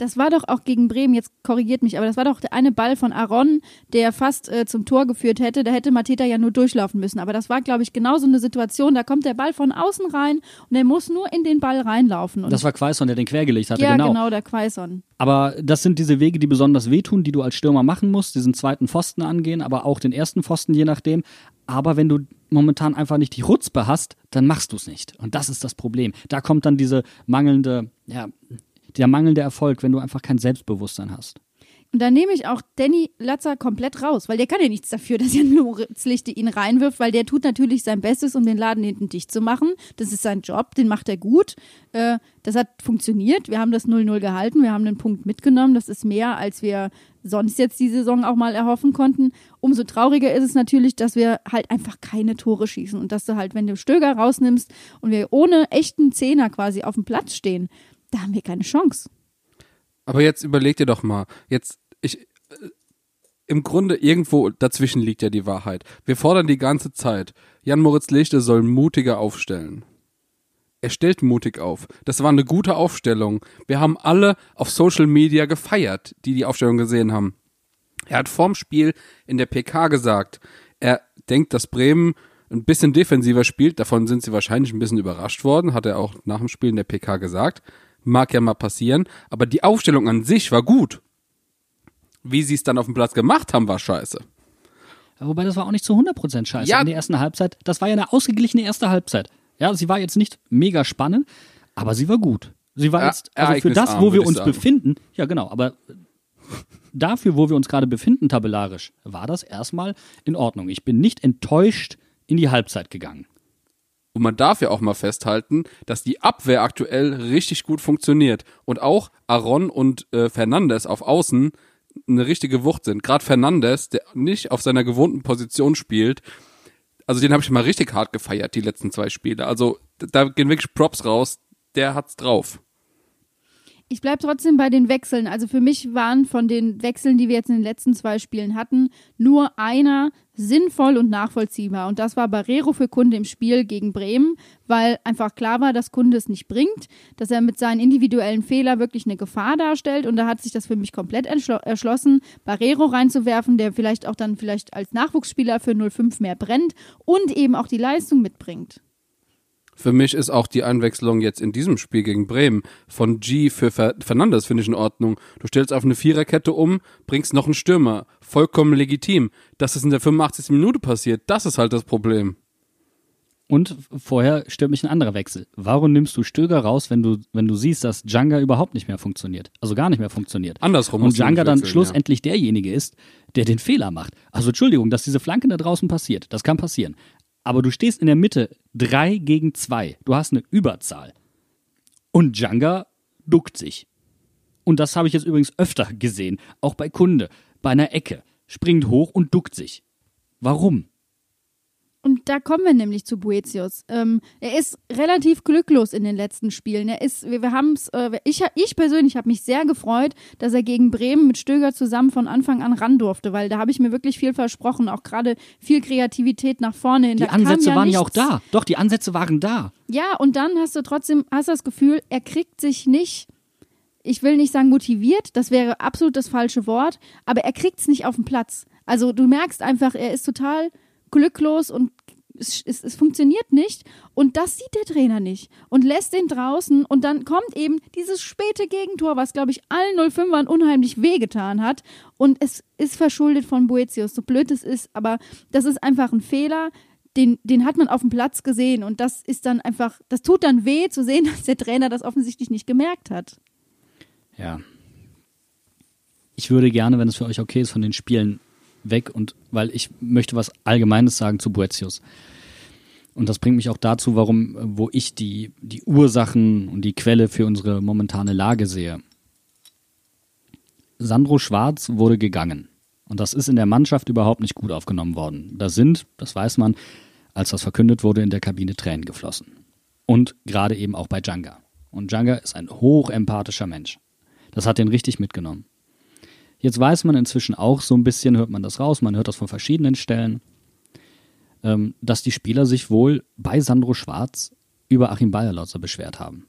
S3: Das war doch auch gegen Bremen, jetzt korrigiert mich, aber das war doch der eine Ball von Aaron, der fast äh, zum Tor geführt hätte. Da hätte Mateta ja nur durchlaufen müssen. Aber das war, glaube ich, genau so eine Situation. Da kommt der Ball von außen rein und er muss nur in den Ball reinlaufen. Und
S4: Das war Quaison, der den quergelegt hatte,
S3: ja,
S4: genau.
S3: genau. der Quaison.
S4: Aber das sind diese Wege, die besonders wehtun, die du als Stürmer machen musst, diesen zweiten Pfosten angehen, aber auch den ersten Pfosten, je nachdem. Aber wenn du momentan einfach nicht die Rutzpe hast, dann machst du es nicht. Und das ist das Problem. Da kommt dann diese mangelnde, ja, der mangelnde Erfolg, wenn du einfach kein Selbstbewusstsein hast.
S3: Und da nehme ich auch Danny Latzer komplett raus, weil der kann ja nichts dafür, dass Jan Moritz Lichte ihn reinwirft, weil der tut natürlich sein Bestes, um den Laden hinten dicht zu machen. Das ist sein Job, den macht er gut. Äh, das hat funktioniert. Wir haben das 0-0 gehalten, wir haben den Punkt mitgenommen. Das ist mehr, als wir sonst jetzt die Saison auch mal erhoffen konnten. Umso trauriger ist es natürlich, dass wir halt einfach keine Tore schießen und dass du halt, wenn du Stöger rausnimmst und wir ohne echten Zehner quasi auf dem Platz stehen, da haben wir keine Chance.
S5: Aber jetzt überleg dir doch mal, jetzt ich äh, im Grunde irgendwo dazwischen liegt ja die Wahrheit. Wir fordern die ganze Zeit, Jan Moritz Lichte soll mutiger aufstellen. Er stellt mutig auf. Das war eine gute Aufstellung. Wir haben alle auf Social Media gefeiert, die die Aufstellung gesehen haben. Er hat vorm Spiel in der PK gesagt, er denkt, dass Bremen ein bisschen defensiver spielt. Davon sind sie wahrscheinlich ein bisschen überrascht worden, hat er auch nach dem Spiel in der PK gesagt. Mag ja mal passieren. Aber die Aufstellung an sich war gut. Wie sie es dann auf dem Platz gemacht haben, war scheiße.
S4: Wobei das war auch nicht zu 100% scheiße.
S5: Ja.
S4: In der ersten Halbzeit, das war ja eine ausgeglichene erste Halbzeit. Ja, sie war jetzt nicht mega spannend, aber sie war gut. Sie war
S5: Ja,
S4: jetzt, also für das, wo wir uns befinden, ja genau, aber dafür, wo wir uns gerade befinden, tabellarisch, war das erstmal in Ordnung. Ich bin nicht enttäuscht in die Halbzeit gegangen.
S5: Und man darf ja auch mal festhalten, dass die Abwehr aktuell richtig gut funktioniert. Und auch Aaron und äh, Fernandes auf Außen eine richtige Wucht sind. Gerade Fernandes, der nicht auf seiner gewohnten Position spielt, also den habe ich mal richtig hart gefeiert, die letzten zwei Spiele. Also da gehen wirklich Props raus, der hat's drauf.
S3: Ich bleibe trotzdem bei den Wechseln. Also für mich waren von den Wechseln, die wir jetzt in den letzten zwei Spielen hatten, nur einer sinnvoll und nachvollziehbar. Und das war Barrero für Kunde im Spiel gegen Bremen, weil einfach klar war, dass Kunde es nicht bringt, dass er mit seinen individuellen Fehlern wirklich eine Gefahr darstellt. Und da hat sich das für mich komplett erschlossen, Barrero reinzuwerfen, der vielleicht auch dann vielleicht als Nachwuchsspieler für 05 mehr brennt und eben auch die Leistung mitbringt.
S5: Für mich ist auch die Einwechslung jetzt in diesem Spiel gegen Bremen von G für Fer Fernandes finde ich in Ordnung. Du stellst auf eine Viererkette um, bringst noch einen Stürmer. Vollkommen legitim. Dass es in der 85. Minute passiert, das ist halt das Problem.
S4: Und vorher stört mich ein anderer Wechsel. Warum nimmst du Stöger raus, wenn du, wenn du siehst, dass Djanga überhaupt nicht mehr funktioniert? Also gar nicht mehr funktioniert.
S5: Andersrum.
S4: Und Djanga dann schlussendlich ja. derjenige ist, der den Fehler macht. Also Entschuldigung, dass diese Flanke da draußen passiert. Das kann passieren aber du stehst in der Mitte drei gegen zwei. Du hast eine Überzahl. Und Djanga duckt sich. Und das habe ich jetzt übrigens öfter gesehen, auch bei Kunde, bei einer Ecke. Springt hoch und duckt sich. Warum?
S3: Und da kommen wir nämlich zu Boetius. Ähm, er ist relativ glücklos in den letzten Spielen. Er ist, wir, wir haben es, äh, ich, ich persönlich habe mich sehr gefreut, dass er gegen Bremen mit Stöger zusammen von Anfang an ran durfte, weil da habe ich mir wirklich viel versprochen, auch gerade viel Kreativität nach vorne hin.
S4: Die
S3: da
S4: Ansätze
S3: ja
S4: waren
S3: nichts.
S4: ja auch da. Doch, die Ansätze waren da.
S3: Ja, und dann hast du trotzdem, hast das Gefühl, er kriegt sich nicht ich will nicht sagen motiviert, das wäre absolut das falsche Wort, aber er kriegt es nicht auf den Platz. Also du merkst einfach, er ist total glücklos und es, es, es, funktioniert nicht. Und das sieht der Trainer nicht und lässt den draußen. Und dann kommt eben dieses späte Gegentor, was, glaube ich, allen 05ern unheimlich wehgetan hat. Und es ist verschuldet von Boetius, so blöd es ist. Aber das ist einfach ein Fehler. Den, den hat man auf dem Platz gesehen. Und das ist dann einfach, das tut dann weh zu sehen, dass der Trainer das offensichtlich nicht gemerkt hat.
S4: Ja. Ich würde gerne, wenn es für euch okay ist, von den Spielen weg und weil ich möchte was Allgemeines sagen zu Boetius. Und das bringt mich auch dazu, warum, wo ich die, die Ursachen und die Quelle für unsere momentane Lage sehe. Sandro Schwarz wurde gegangen. Und das ist in der Mannschaft überhaupt nicht gut aufgenommen worden. Da sind, das weiß man, als das verkündet wurde, in der Kabine Tränen geflossen. Und gerade eben auch bei Djanga. Und Djanga ist ein hochempathischer Mensch. Das hat den richtig mitgenommen. Jetzt weiß man inzwischen auch so ein bisschen, hört man das raus, man hört das von verschiedenen Stellen, ähm, dass die Spieler sich wohl bei Sandro Schwarz über Achim Bayerlotzer beschwert haben.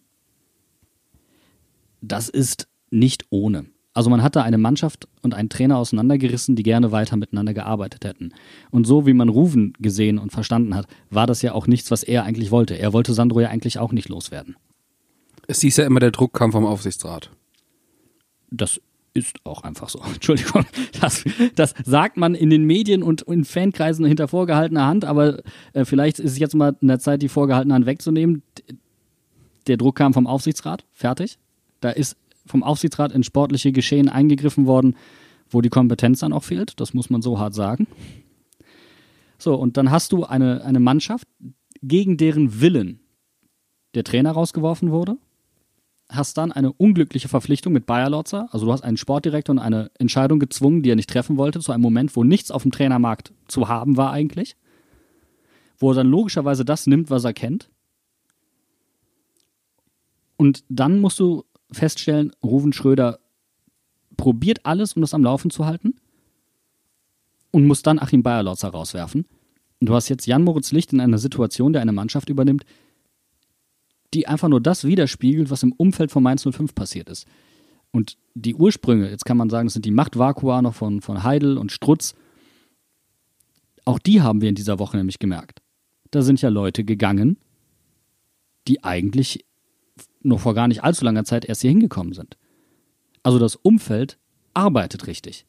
S4: Das ist nicht ohne. Also man hatte eine Mannschaft und einen Trainer auseinandergerissen, die gerne weiter miteinander gearbeitet hätten. Und so wie man Ruven gesehen und verstanden hat, war das ja auch nichts, was er eigentlich wollte. Er wollte Sandro ja eigentlich auch nicht loswerden.
S5: Es hieß ja immer, der Druck kam vom Aufsichtsrat.
S4: Das ist auch einfach so. Entschuldigung, das, das sagt man in den Medien und in Fankreisen hinter vorgehaltener Hand, aber äh, vielleicht ist es jetzt mal in der Zeit, die vorgehaltene Hand wegzunehmen. Der Druck kam vom Aufsichtsrat, fertig. Da ist vom Aufsichtsrat in sportliche Geschehen eingegriffen worden, wo die Kompetenz dann auch fehlt. Das muss man so hart sagen. So, und dann hast du eine, eine Mannschaft, gegen deren Willen der Trainer rausgeworfen wurde, hast dann eine unglückliche Verpflichtung mit Bayer Lotzer. Also du hast einen Sportdirektor und eine Entscheidung gezwungen, die er nicht treffen wollte, zu einem Moment, wo nichts auf dem Trainermarkt zu haben war eigentlich. Wo er dann logischerweise das nimmt, was er kennt. Und dann musst du feststellen, Ruven Schröder probiert alles, um das am Laufen zu halten. Und muss dann Achim Bayerlotzer rauswerfen. Und du hast jetzt Jan Moritz Licht in einer Situation, der eine Mannschaft übernimmt, die einfach nur das widerspiegelt, was im Umfeld von Mainz 05 passiert ist. Und die Ursprünge, jetzt kann man sagen, das sind die Machtvakua noch von, von Heidel und Strutz, auch die haben wir in dieser Woche nämlich gemerkt. Da sind ja Leute gegangen, die eigentlich noch vor gar nicht allzu langer Zeit erst hier hingekommen sind. Also das Umfeld arbeitet richtig.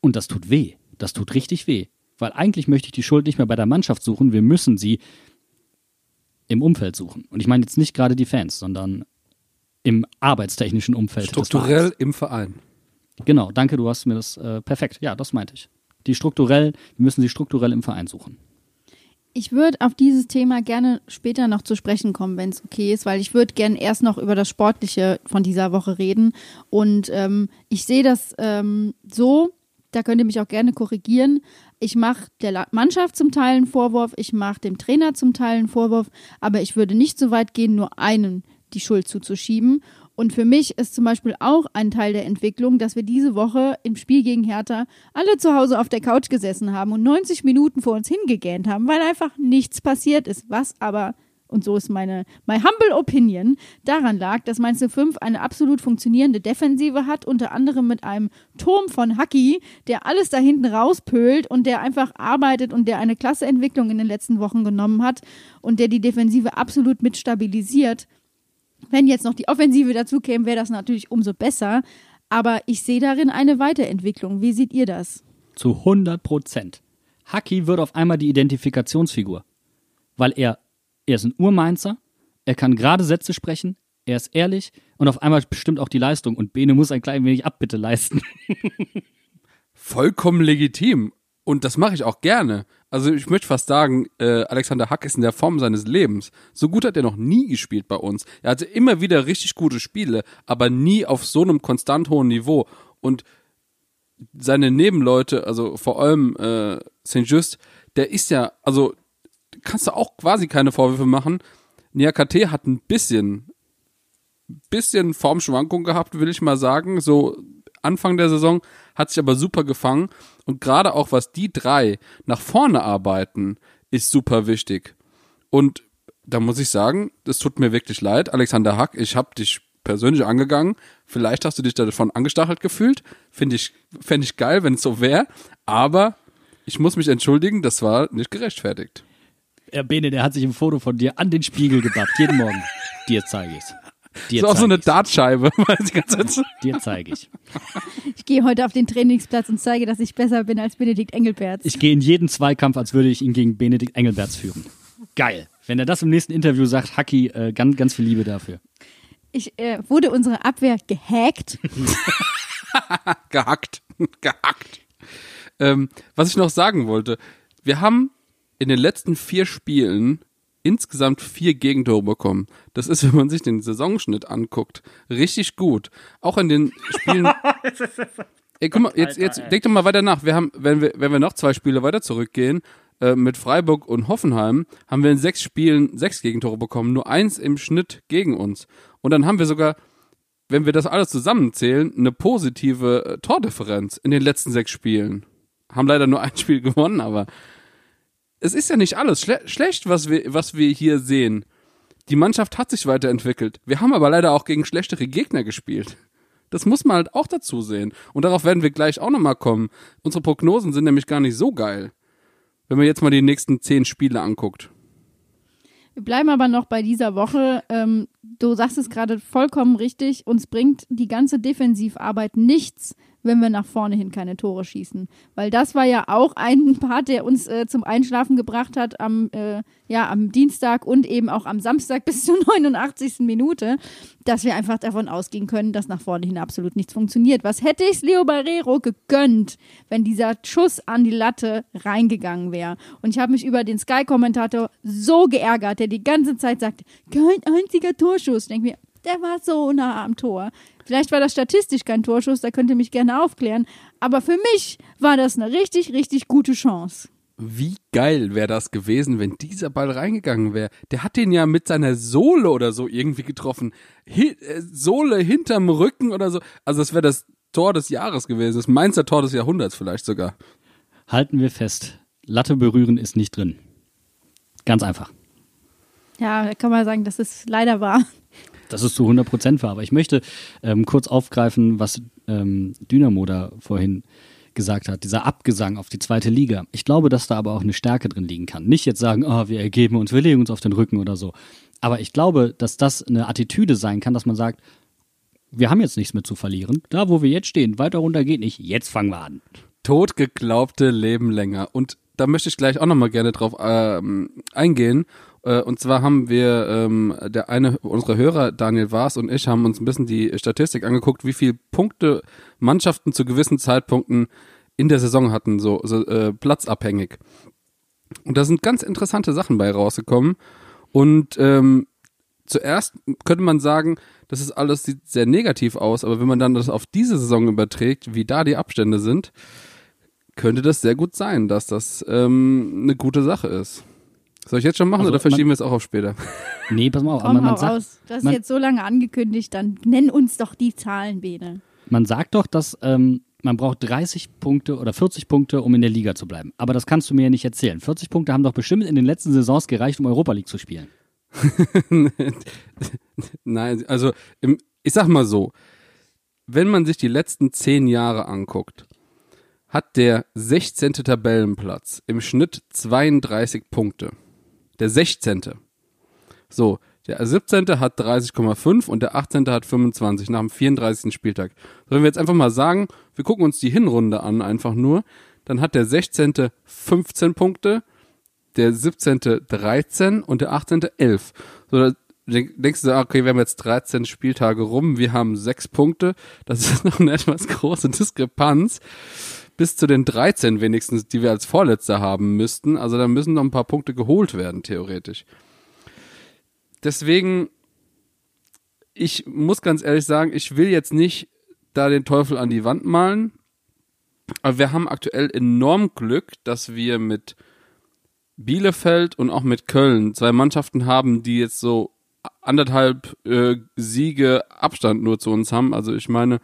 S4: Und das tut weh. Das tut richtig weh. Weil eigentlich möchte ich die Schuld nicht mehr bei der Mannschaft suchen. Wir müssen sie im Umfeld suchen. Und ich meine jetzt nicht gerade die Fans, sondern im arbeitstechnischen Umfeld.
S5: Strukturell im Verein.
S4: Genau, danke, du hast mir das äh, perfekt. Ja, das meinte ich. Die strukturell, wir müssen sie strukturell im Verein suchen.
S3: Ich würde auf dieses Thema gerne später noch zu sprechen kommen, wenn es okay ist, weil ich würde gerne erst noch über das Sportliche von dieser Woche reden. Und ähm, ich sehe das ähm, so, da könnt ihr mich auch gerne korrigieren. Ich mache der Mannschaft zum Teil einen Vorwurf, ich mache dem Trainer zum Teil einen Vorwurf, aber ich würde nicht so weit gehen, nur einen die Schuld zuzuschieben. Und für mich ist zum Beispiel auch ein Teil der Entwicklung, dass wir diese Woche im Spiel gegen Hertha alle zu Hause auf der Couch gesessen haben und 90 Minuten vor uns hingegähnt haben, weil einfach nichts passiert ist. Was aber, und so ist meine my humble opinion, daran lag, dass Mainz 05 eine absolut funktionierende Defensive hat, unter anderem mit einem Turm von Haki, der alles da hinten rauspölt und der einfach arbeitet und der eine klasse Entwicklung in den letzten Wochen genommen hat und der die Defensive absolut mit stabilisiert. Wenn jetzt noch die Offensive dazu käme, wäre das natürlich umso besser. Aber ich sehe darin eine Weiterentwicklung. Wie seht ihr das?
S4: Zu 100 Prozent. Haki wird auf einmal die Identifikationsfigur. Weil er, er ist ein Urmainzer, er kann gerade Sätze sprechen, er ist ehrlich und auf einmal bestimmt auch die Leistung. Und Bene muss ein klein wenig Abbitte leisten.
S5: Vollkommen legitim. Und das mache ich auch gerne. Also ich möchte fast sagen, äh, Alexander Hack ist in der Form seines Lebens. So gut hat er noch nie gespielt bei uns. Er hatte immer wieder richtig gute Spiele, aber nie auf so einem konstant hohen Niveau. Und seine Nebenleute, also vor allem äh, St. Just, der ist ja, also kannst du auch quasi keine Vorwürfe machen. Niakate hat ein bisschen, bisschen Formschwankung gehabt, will ich mal sagen. So Anfang der Saison, hat sich aber super gefangen. Und gerade auch, was die drei nach vorne arbeiten, ist super wichtig. Und da muss ich sagen, es tut mir wirklich leid, Alexander Hack, ich habe dich persönlich angegangen. Vielleicht hast du dich davon angestachelt gefühlt. Finde ich, fände ich geil, wenn es so wäre. Aber ich muss mich entschuldigen, das war nicht gerechtfertigt.
S4: Herr Bene, der hat sich ein Foto von dir an den Spiegel gebappt, jeden Morgen. Dir zeige ich's. Dir
S5: so auch so eine
S4: ich's.
S5: Dartscheibe. weiß ich ganz kurz.
S4: Dir zeige ich.
S3: Ich gehe heute auf den Trainingsplatz und zeige, dass ich besser bin als Benedikt Engelberts.
S4: Ich gehe in jeden Zweikampf, als würde ich ihn gegen Benedikt Engelberts führen. Geil. Wenn er das im nächsten Interview sagt, Haki, äh, ganz, ganz viel Liebe dafür.
S3: Ich äh, wurde unsere Abwehr gehackt.
S5: gehackt. gehackt. Ähm, was ich noch sagen wollte, wir haben in den letzten vier Spielen insgesamt vier Gegentore bekommen. Das ist, wenn man sich den Saisonschnitt anguckt, richtig gut. Auch in den Spielen. Ey, guck mal, jetzt, jetzt denk doch mal weiter nach. Wir haben, wenn wir, wenn wir noch zwei Spiele weiter zurückgehen, äh, mit Freiburg und Hoffenheim, haben wir in sechs Spielen sechs Gegentore bekommen, nur eins im Schnitt gegen uns. Und dann haben wir sogar, wenn wir das alles zusammenzählen, eine positive äh, Tordifferenz in den letzten sechs Spielen. Haben leider nur ein Spiel gewonnen, aber es ist ja nicht alles schle schlecht, was wir, was wir hier sehen. Die Mannschaft hat sich weiterentwickelt. Wir haben aber leider auch gegen schlechtere Gegner gespielt. Das muss man halt auch dazu sehen. Und darauf werden wir gleich auch nochmal kommen. Unsere Prognosen sind nämlich gar nicht so geil. Wenn man jetzt mal die nächsten zehn Spiele anguckt.
S3: Wir bleiben aber noch bei dieser Woche. Ähm, du sagst es gerade vollkommen richtig. Uns bringt die ganze Defensivarbeit nichts, wenn wir nach vorne hin keine Tore schießen. Weil das war ja auch ein Part, der uns äh, zum Einschlafen gebracht hat am, äh, ja, am Dienstag und eben auch am Samstag bis zur 89. Minute, dass wir einfach davon ausgehen können, dass nach vorne hin absolut nichts funktioniert. Was hätte ich Leo Barrero gegönnt, wenn dieser Schuss an die Latte reingegangen wäre? Und ich habe mich über den Sky-Kommentator so geärgert, der die ganze Zeit sagte, kein einziger Torschuss. Ich denke mir, der war so nah am Tor. Vielleicht war das statistisch kein Torschuss, da könnt ihr mich gerne aufklären. Aber für mich war das eine richtig, richtig gute Chance.
S5: Wie geil wäre das gewesen, wenn dieser Ball reingegangen wäre. Der hat den ja mit seiner Sohle oder so irgendwie getroffen. Hi äh, Sohle hinterm Rücken oder so. Also das wäre das Tor des Jahres gewesen. Das Mainzer Tor des Jahrhunderts vielleicht sogar.
S4: Halten wir fest, Latte berühren ist nicht drin. Ganz einfach.
S3: Ja, da kann man sagen, dass es leider wahr.
S4: Das ist zu 100 Prozent wahr. Aber ich möchte ähm, kurz aufgreifen, was ähm, Dynamo da vorhin gesagt hat, dieser Abgesang auf die zweite Liga. Ich glaube, dass da aber auch eine Stärke drin liegen kann. Nicht jetzt sagen, oh, wir ergeben uns, wir legen uns auf den Rücken oder so. Aber ich glaube, dass das eine Attitüde sein kann, dass man sagt, wir haben jetzt nichts mehr zu verlieren. Da, wo wir jetzt stehen, weiter runter geht nicht. Jetzt fangen wir an.
S5: Totgeglaubte leben länger. Und da möchte ich gleich auch nochmal gerne drauf ähm, eingehen. Äh, und zwar haben wir, ähm, der eine unserer Hörer, Daniel Waas und ich, haben uns ein bisschen die Statistik angeguckt, wie viel Punkte Mannschaften zu gewissen Zeitpunkten in der Saison hatten, so, so äh, platzabhängig. Und da sind ganz interessante Sachen bei rausgekommen. Und ähm, zuerst könnte man sagen, das ist alles sieht sehr negativ aus, aber wenn man dann das auf diese Saison überträgt, wie da die Abstände sind, könnte das sehr gut sein, dass das ähm, eine gute Sache ist. Soll ich jetzt schon machen
S4: Also
S5: oder verschieben
S4: man-
S5: wir es auch auf später?
S4: Nee, pass mal auf.
S3: Komm, hau
S4: man, sagt,
S3: raus. Das ist
S4: man-
S3: jetzt so lange angekündigt, dann nenn uns doch die Zahlen, Bene.
S4: man sagt doch, dass ähm, man braucht 30 Punkte oder 40 Punkte, um in der Liga zu bleiben. Aber das kannst du mir ja nicht erzählen. 40 Punkte haben doch bestimmt in den letzten Saisons gereicht, um Europa League zu spielen.
S5: Nein, also im, ich sag mal so, wenn man sich die letzten zehn Jahre anguckt, hat der 16. Tabellenplatz im Schnitt 32 Punkte. Der 16. So, der 17. hat 30,5 und der 18. hat 25 nach dem 34. Spieltag. So, wenn wir jetzt einfach mal sagen, wir gucken uns die Hinrunde an, einfach nur, dann hat der 16. 15 Punkte, der 17. 13 und der 18. 11. So, da denk- denkst du, okay, wir haben jetzt 13 Spieltage rum, wir haben sechs Punkte. Das ist noch eine etwas große Diskrepanz. Bis zu den 13 wenigstens, die wir als Vorletzter haben müssten. Also da müssen noch ein paar Punkte geholt werden, theoretisch. Deswegen, ich muss ganz ehrlich sagen, ich will jetzt nicht da den Teufel an die Wand malen. Aber wir haben aktuell enorm Glück, dass wir mit Bielefeld und auch mit Köln zwei Mannschaften haben, die jetzt so anderthalb äh, Siege Abstand nur zu uns haben. Also ich meine,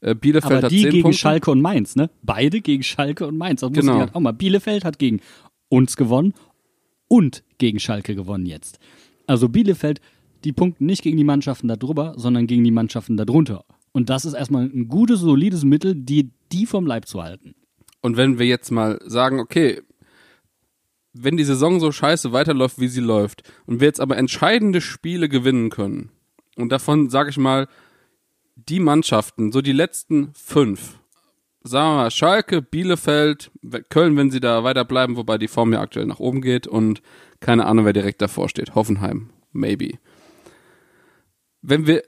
S5: Bielefeld
S4: Aber
S5: hat
S4: die
S5: zehn
S4: gegen
S5: Punkte.
S4: Schalke und Mainz, ne? Beide gegen Schalke und Mainz. Das muss
S5: Genau.
S4: halt auch mal. Bielefeld hat gegen uns gewonnen und gegen Schalke gewonnen jetzt. Also Bielefeld, die punkten nicht gegen die Mannschaften da drüber, sondern gegen die Mannschaften da drunter. Und das ist erstmal ein gutes, solides Mittel, die, die vom Leib zu halten.
S5: Und wenn wir jetzt mal sagen, okay, wenn die Saison so scheiße weiterläuft, wie sie läuft, und wir jetzt aber entscheidende Spiele gewinnen können, und davon sage ich mal, die Mannschaften, so die letzten fünf, sagen wir mal, Schalke, Bielefeld, Köln, wenn sie da weiterbleiben, wobei die Form ja aktuell nach oben geht und keine Ahnung, wer direkt davor steht. Hoffenheim, maybe. Wenn wir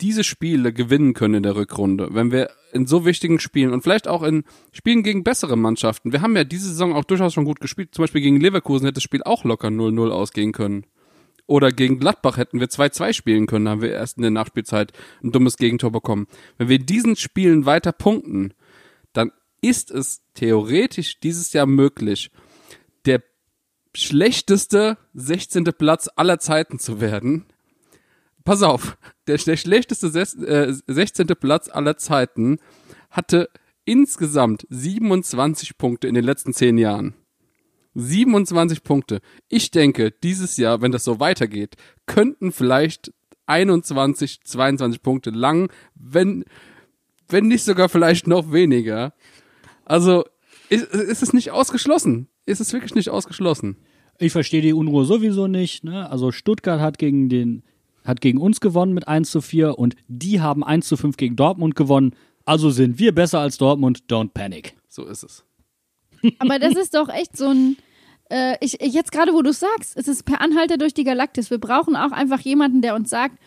S5: diese Spiele gewinnen können in der Rückrunde, wenn wir in so wichtigen Spielen und vielleicht auch in Spielen gegen bessere Mannschaften, wir haben ja diese Saison auch durchaus schon gut gespielt, zum Beispiel gegen Leverkusen hätte das Spiel auch locker 0-0 ausgehen können. Oder gegen Gladbach hätten wir 2-2 spielen können, haben wir erst in der Nachspielzeit ein dummes Gegentor bekommen. Wenn wir in diesen Spielen weiter punkten, dann ist es theoretisch dieses Jahr möglich, der schlechteste 16. Platz aller Zeiten zu werden. Pass auf, der, der schlechteste ses- äh, 16. Platz aller Zeiten hatte insgesamt 27 Punkte in den letzten 10 Jahren. 27 Punkte. Ich denke, dieses Jahr, wenn das so weitergeht, könnten vielleicht 21, 22 Punkte lang, wenn, wenn nicht sogar vielleicht noch weniger. Also, ist, ist es nicht ausgeschlossen? Ist es wirklich nicht ausgeschlossen?
S4: Ich verstehe die Unruhe sowieso nicht. Ne? Also Stuttgart hat gegen den hat gegen uns gewonnen mit 1 zu 4 und die haben 1 zu 5 gegen Dortmund gewonnen. Also sind wir besser als Dortmund. Don't panic.
S5: So ist es.
S3: Aber das ist doch echt so ein. Äh, ich, jetzt gerade, wo du sagst, es ist per Anhalter durch die Galaktis. Wir brauchen auch einfach jemanden, der uns sagt: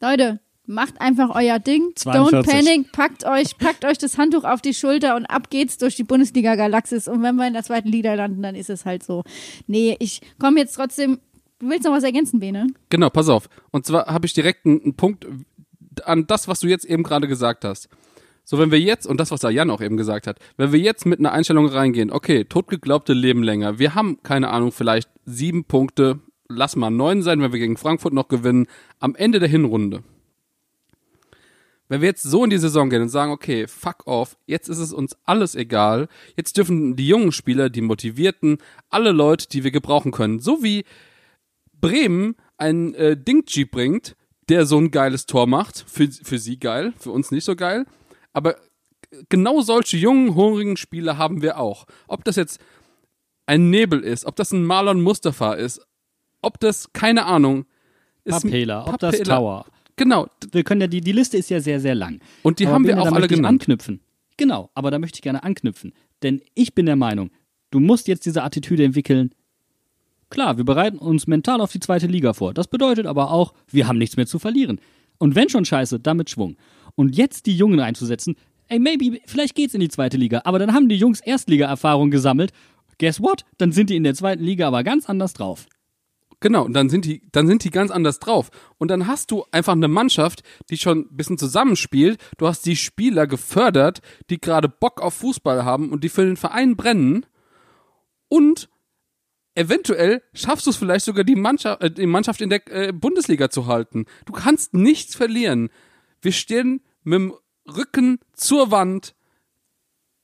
S3: Leute, macht einfach euer Ding.
S4: 42.
S3: Don't panic. Packt euch, packt euch das Handtuch auf die Schulter und ab geht's durch die Bundesliga Galaxis. Und wenn wir in der zweiten Liga landen, dann ist es halt so. Nee, ich komme jetzt trotzdem. Du willst noch was ergänzen, Bene?
S5: Genau, pass auf. Und zwar habe ich direkt einen, einen Punkt an das, was du jetzt eben gerade gesagt hast. So, wenn wir jetzt, und das, was der Jan auch eben gesagt hat, wenn wir jetzt mit einer Einstellung reingehen, okay, totgeglaubte leben länger, wir haben, keine Ahnung, vielleicht sieben Punkte, lass mal neun sein, wenn wir gegen Frankfurt noch gewinnen, am Ende der Hinrunde. Wenn wir jetzt so in die Saison gehen und sagen, okay, fuck off, jetzt ist es uns alles egal, jetzt dürfen die jungen Spieler, die motivierten, alle Leute, die wir gebrauchen können, so wie Bremen ein äh, Dingchi bringt, der so ein geiles Tor macht. Für, für sie geil, für uns nicht so geil. Aber genau solche jungen, hungrigen Spieler haben wir auch. Ob das jetzt ein Nebel ist, ob das ein Marlon Mustafa ist, ob das, keine Ahnung, ist
S4: Papela, ob das
S5: Papela.
S4: Tower.
S5: Genau.
S4: Wir können ja, die, die Liste ist ja sehr, sehr lang.
S5: Und die
S4: Aber
S5: haben wir auch
S4: da
S5: alle genannt.
S4: anknüpfen. Genau, aber da möchte ich gerne anknüpfen. Denn ich bin der Meinung, du musst jetzt diese Attitüde entwickeln. Klar, wir bereiten uns mental auf die zweite Liga vor. Das bedeutet aber auch, wir haben nichts mehr zu verlieren. Und wenn schon scheiße, dann mit Schwung. Und jetzt die Jungen einzusetzen, ey, maybe, vielleicht geht's in die zweite Liga, aber dann haben die Jungs Erstliga-Erfahrung gesammelt. Guess what? Dann sind die in der zweiten Liga aber ganz anders drauf.
S5: Genau, und dann sind die, dann sind die ganz anders drauf. Und dann hast du einfach eine Mannschaft, die schon ein bisschen zusammenspielt. Du hast die Spieler gefördert, die gerade Bock auf Fußball haben und die für den Verein brennen. Und eventuell schaffst du es vielleicht sogar, die Mannschaft, äh, die Mannschaft in der äh, Bundesliga zu halten. Du kannst nichts verlieren. Wir stehen mit dem Rücken zur Wand.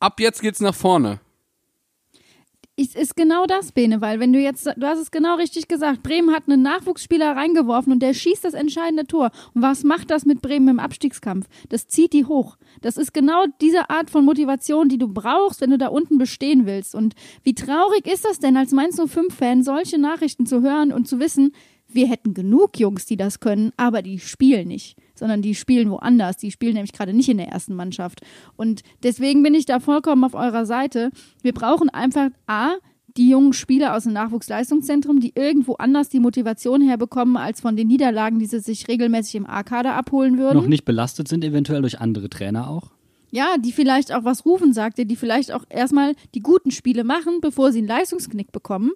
S5: Ab jetzt geht's nach vorne.
S3: Es ist genau das, Bene, weil wenn du jetzt, du hast es genau richtig gesagt, Bremen hat einen Nachwuchsspieler reingeworfen und der schießt das entscheidende Tor. Und was macht das mit Bremen im Abstiegskampf? Das zieht die hoch. Das ist genau diese Art von Motivation, die du brauchst, wenn du da unten bestehen willst. Und wie traurig ist das denn, als Mainz 05-Fan solche Nachrichten zu hören und zu wissen, wir hätten genug Jungs, die das können, aber die spielen nicht sondern die spielen woanders. Die spielen nämlich gerade nicht in der ersten Mannschaft. Und deswegen bin ich da vollkommen auf eurer Seite. Wir brauchen einfach A, die jungen Spieler aus dem Nachwuchsleistungszentrum, die irgendwo anders die Motivation herbekommen, als von den Niederlagen, die sie sich regelmäßig im A-Kader abholen würden.
S4: Noch nicht belastet sind, eventuell durch andere Trainer auch.
S3: Ja, die vielleicht auch was rufen, sagte, die vielleicht auch erstmal die guten Spiele machen, bevor sie einen Leistungsknick bekommen.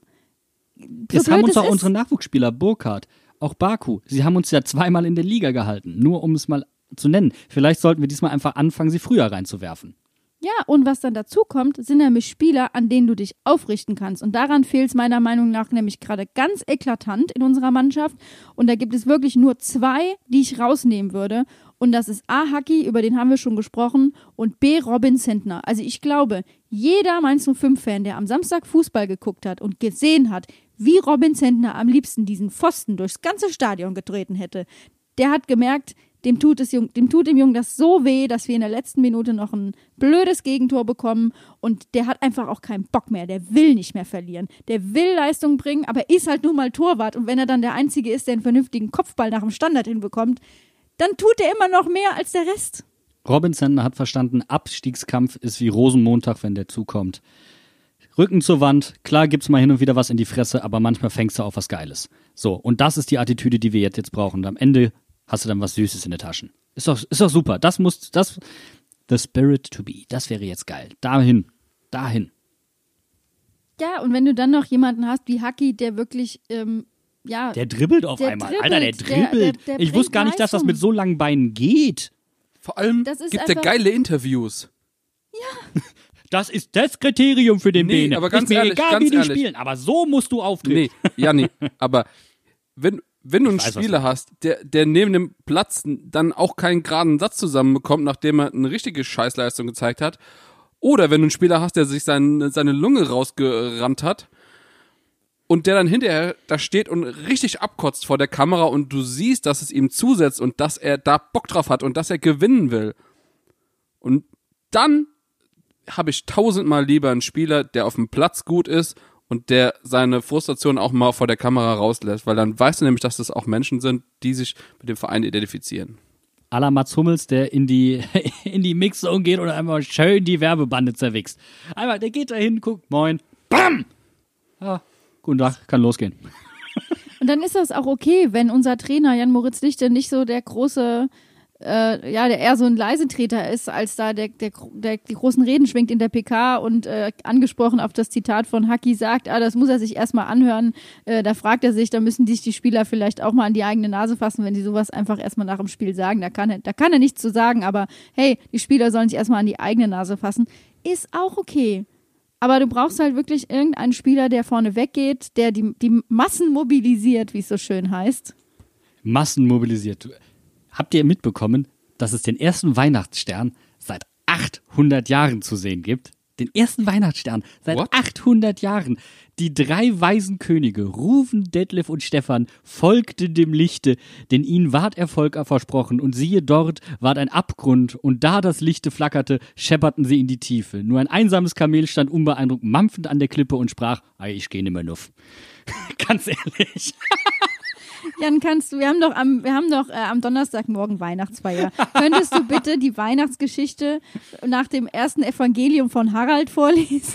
S4: Jetzt haben uns auch unsere Nachwuchsspieler, Burkhardt, auch Baku. Sie haben uns ja zweimal in der Liga gehalten, nur um es mal zu nennen. Vielleicht sollten wir diesmal einfach anfangen, sie früher reinzuwerfen.
S3: Ja, und was dann dazu kommt, sind nämlich Spieler, an denen du dich aufrichten kannst. Und daran fehlt es meiner Meinung nach nämlich gerade ganz eklatant in unserer Mannschaft. Und da gibt es wirklich nur zwei, die ich rausnehmen würde. Und das ist A. Haki, über den haben wir schon gesprochen, und B. Robin Sentner. Also ich glaube, jeder Mainz 05-Fan, der am Samstag Fußball geguckt hat und gesehen hat, wie Robin Sentner am liebsten diesen Pfosten durchs ganze Stadion getreten hätte, der hat gemerkt, dem tut, es, dem tut dem Jungen das so weh, dass wir in der letzten Minute noch ein blödes Gegentor bekommen und der hat einfach auch keinen Bock mehr. Der will nicht mehr verlieren. Der will Leistung bringen, aber ist halt nun mal Torwart und wenn er dann der Einzige ist, der einen vernünftigen Kopfball nach dem Standard hinbekommt, dann tut er immer noch mehr als der Rest.
S4: Robin Sender hat verstanden, Abstiegskampf ist wie Rosenmontag, wenn der zukommt. Rücken zur Wand, klar gibt's mal hin und wieder was in die Fresse, aber manchmal fängst du auf was Geiles. So, und das ist die Attitüde, die wir jetzt, jetzt brauchen. Und am Ende hast du dann was Süßes in den Taschen. Ist doch, ist doch super. Das muss, das, the spirit to be. Das wäre jetzt geil. Dahin, dahin.
S3: Ja, und wenn du dann noch jemanden hast wie Haki, der wirklich, ähm, ja.
S4: Der dribbelt auf einmal. Dribbelt, Alter, der dribbelt. Der, der, der ich wusste gar nicht, dass das mit so langen Beinen geht.
S5: Vor allem gibt er geile Interviews.
S3: Ja.
S4: Das ist das Kriterium für den nee, Bene.
S5: Aber ganz
S4: ist mir
S5: ehrlich,
S4: egal,
S5: ganz
S4: wie die
S5: ehrlich.
S4: spielen, aber so musst du auftreten.
S5: Nee, ja, nee. Aber wenn, wenn du einen
S4: weiß,
S5: Spieler hast, der, der neben dem Platz dann auch keinen geraden Satz zusammenbekommt, nachdem er eine richtige Scheißleistung gezeigt hat, oder wenn du einen Spieler hast, der sich sein, seine Lunge rausgerannt hat, und der dann hinterher da steht und richtig abkotzt vor der Kamera und du siehst, dass es ihm zusetzt und dass er da Bock drauf hat und dass er gewinnen will. Und dann habe ich tausendmal lieber einen Spieler, der auf dem Platz gut ist und der seine Frustration auch mal vor der Kamera rauslässt, weil dann weißt du nämlich, dass das auch Menschen sind, die sich mit dem Verein identifizieren.
S4: A la Mats Hummels, der in die, in die Mixzone geht und einmal schön die Werbebande zerwichst. Einmal, der geht da hin, guckt, moin, BAM! Ja, guten Tag, kann losgehen.
S3: Und dann ist das auch okay, wenn unser Trainer Jan Moritz Lichte nicht so der große äh, ja, der eher so ein Leisetreter ist, als da der, der, der die großen Reden schwingt in der PK und äh, angesprochen auf das Zitat von Haki sagt, ah, das muss er sich erstmal anhören. Äh, da fragt er sich, da müssen sich die Spieler vielleicht auch mal an die eigene Nase fassen, wenn die sowas einfach erstmal nach dem Spiel sagen. Da kann er, da kann er nichts zu sagen, aber hey, die Spieler sollen sich erstmal an die eigene Nase fassen. Ist auch okay. Aber du brauchst halt wirklich irgendeinen Spieler, der vorne weggeht, der die, die Massen mobilisiert, wie es so schön heißt.
S4: Massen mobilisiert. Habt ihr mitbekommen, dass es den ersten Weihnachtsstern seit 800 Jahren zu sehen gibt? Den ersten Weihnachtsstern seit
S5: What?
S4: 800 Jahren. Die drei weisen Könige, Rufen, Detlef und Stefan, folgten dem Lichte, denn ihnen ward Erfolg versprochen, und siehe dort ward ein Abgrund, und da das Lichte flackerte, schepperten sie in die Tiefe. Nur ein einsames Kamel stand unbeeindruckt mampfend an der Klippe und sprach, Ei, ich geh nimmer nuff. Ganz ehrlich.
S3: Jan, kannst du, wir haben doch am, wir haben doch äh, am Donnerstagmorgen Weihnachtsfeier. Könntest du bitte die Weihnachtsgeschichte nach dem ersten Evangelium von Harald vorlesen?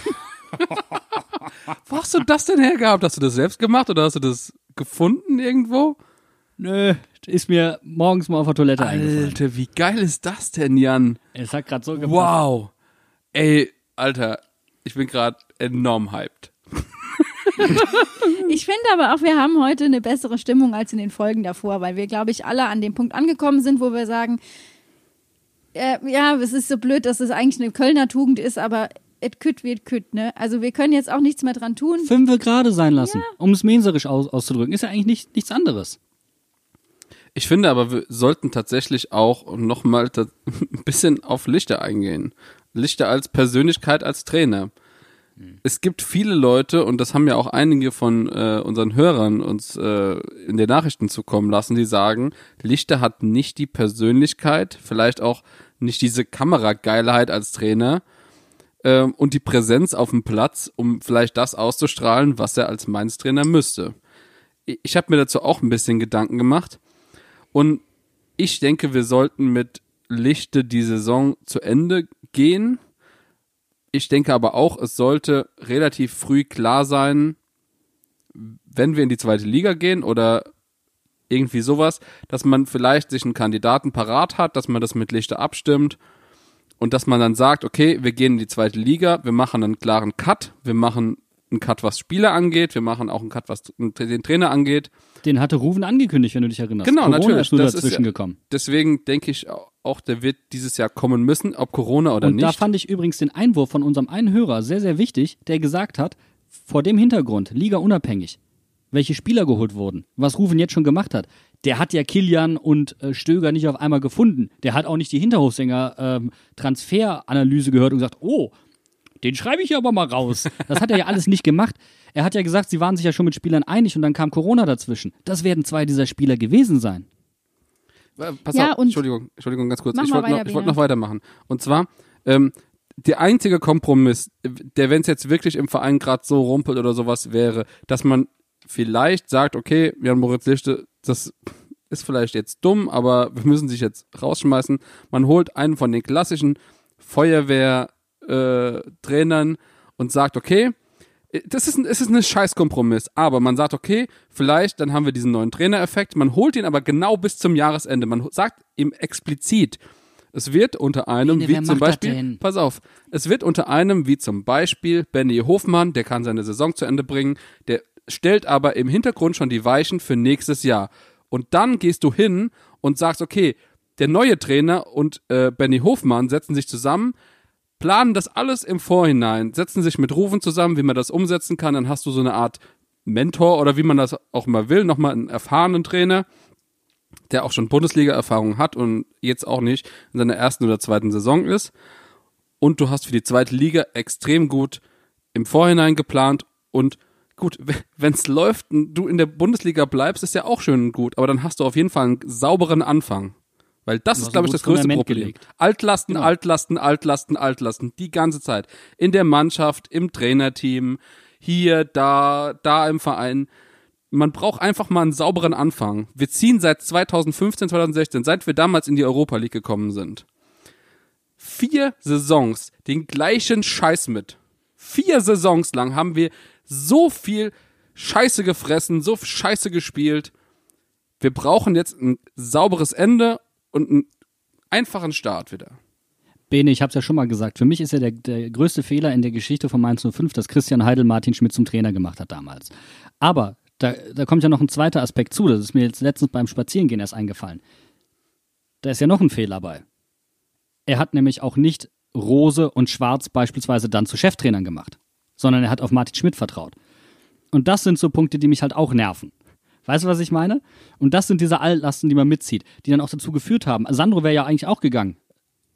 S5: Wo hast du das denn hergehabt? Hast du das selbst gemacht oder hast du das gefunden irgendwo?
S4: Nö, ist mir morgens mal auf der Toilette eingefallen.
S5: Alter, wie geil ist das denn, Jan?
S4: Es hat gerade so gepasst.
S5: Wow. Ey, Alter, ich bin gerade enorm hyped.
S3: Ich finde aber auch, wir haben heute eine bessere Stimmung als in den Folgen davor, weil wir, glaube ich, alle an dem Punkt angekommen sind, wo wir sagen, äh, ja, es ist so blöd, dass es eigentlich eine Kölner Tugend ist, aber et kütt wird kütt, ne? Also wir können jetzt auch nichts mehr dran tun.
S4: Fünfe gerade sein lassen, um es menserisch aus, auszudrücken. Ist ja eigentlich nicht, nichts anderes.
S5: Ich finde aber, wir sollten tatsächlich auch nochmal ein bisschen auf Lichter eingehen. Lichter als Persönlichkeit, als Trainer. Es gibt viele Leute, und das haben ja auch einige von äh, unseren Hörern uns äh, in den Nachrichten zukommen lassen, die sagen, Lichter hat nicht die Persönlichkeit, vielleicht auch nicht diese Kamerageilheit als Trainer ähm, und die Präsenz auf dem Platz, um vielleicht das auszustrahlen, was er als Mainz-Trainer müsste. Ich, ich habe mir dazu auch ein bisschen Gedanken gemacht und ich denke, wir sollten mit Lichte die Saison zu Ende gehen. Ich denke aber auch, es sollte relativ früh klar sein, wenn wir in die zweite Liga gehen oder irgendwie sowas, dass man vielleicht sich einen Kandidaten parat hat, dass man das mit Lichter abstimmt und dass man dann sagt, okay, wir gehen in die zweite Liga, wir machen einen klaren Cut, wir machen einen Cut, was Spieler angeht, wir machen auch einen Cut, was den Trainer angeht.
S4: Den hatte Ruven angekündigt, wenn du dich erinnerst.
S5: Genau,
S4: Corona
S5: natürlich.
S4: ist nur
S5: Das ist
S4: dazwischen
S5: ja-
S4: gekommen.
S5: Deswegen denke ich auch, der wird dieses Jahr kommen müssen, ob Corona oder
S4: Und
S5: nicht.
S4: da fand ich übrigens den Einwurf von unserem einen Hörer sehr, sehr wichtig, der gesagt hat, vor dem Hintergrund, Liga unabhängig, welche Spieler geholt wurden, was Rufen jetzt schon gemacht hat. Der hat ja Kilian und äh, Stöger nicht auf einmal gefunden. Der hat auch nicht die Hinterhofsänger ähm, Transferanalyse gehört und gesagt, oh, den schreibe ich aber mal raus. Das hat er ja alles nicht gemacht. Er hat ja gesagt, sie waren sich ja schon mit Spielern einig und dann kam Corona dazwischen. Das werden zwei dieser Spieler gewesen sein.
S5: Äh, Pass
S3: Ja,
S5: auf,
S3: und-
S5: Entschuldigung, Entschuldigung, ganz kurz. Ich wollte noch, ich
S3: Bene.
S5: noch weitermachen. Und zwar, ähm, der einzige Kompromiss, der, wenn es jetzt wirklich im Verein gerade so rumpelt oder sowas wäre, dass man vielleicht sagt, okay, Jan Moritz Lichte, das ist vielleicht jetzt dumm, aber wir müssen sich jetzt rausschmeißen. Man holt einen von den klassischen Feuerwehr-Trainern äh, Trainern und sagt, okay, das ist ein, es ist ein Scheißkompromiss, aber man sagt, okay, vielleicht, dann haben wir diesen neuen Trainereffekt, man holt ihn aber genau bis zum Jahresende. Man sagt ihm explizit, es wird unter einem,
S4: Bene,
S5: wie zum Beispiel, pass auf, es wird unter einem, wie zum Beispiel Benny Hofmann, der kann seine Saison zu Ende bringen, der stellt aber im Hintergrund schon die Weichen für nächstes Jahr. Und dann gehst du hin und sagst, okay, der neue Trainer und äh, Benny Hofmann setzen sich zusammen, planen das alles im Vorhinein, setzen sich mit Rufen zusammen, wie man das umsetzen kann, dann hast du so eine Art Mentor oder wie man das auch immer will, nochmal einen erfahrenen Trainer, der auch schon Bundesliga-Erfahrung hat und jetzt auch nicht in seiner ersten oder zweiten Saison ist. Und du hast für die zweite Liga extrem gut im Vorhinein geplant und gut, wenn es läuft und du in der Bundesliga bleibst, ist ja auch schön und gut, aber dann hast du auf jeden Fall einen sauberen Anfang. Weil das ist, glaube ich, das größte
S4: Fundament
S5: Problem.
S4: gelegt.
S5: Altlasten,
S4: Genau.
S5: Altlasten, Altlasten, Altlasten, die ganze Zeit. In der Mannschaft, im Trainerteam, hier, da, da im Verein. Man braucht einfach mal einen sauberen Anfang. Wir ziehen seit 2015, 2016, seit wir damals in die Europa League gekommen sind, vier Saisons den gleichen Scheiß mit. Vier Saisons lang haben wir so viel Scheiße gefressen, so viel Scheiße gespielt. Wir brauchen jetzt ein sauberes Ende und einen einfachen Start wieder.
S4: Bene, ich habe es ja schon mal gesagt, für mich ist ja der, der größte Fehler in der Geschichte von Mainz 05, dass Christian Heidel Martin Schmidt zum Trainer gemacht hat damals. Aber da, da kommt ja noch ein zweiter Aspekt zu, das ist mir jetzt letztens beim Spazierengehen erst eingefallen. Da ist ja noch ein Fehler bei. Er hat nämlich auch nicht Rose und Schwarz beispielsweise dann zu Cheftrainern gemacht, sondern er hat auf Martin Schmidt vertraut. Und das sind so Punkte, die mich halt auch nerven. Weißt du, was ich meine? Und das sind diese Altlasten, die man mitzieht, die dann auch dazu geführt haben. Sandro wäre ja eigentlich auch gegangen.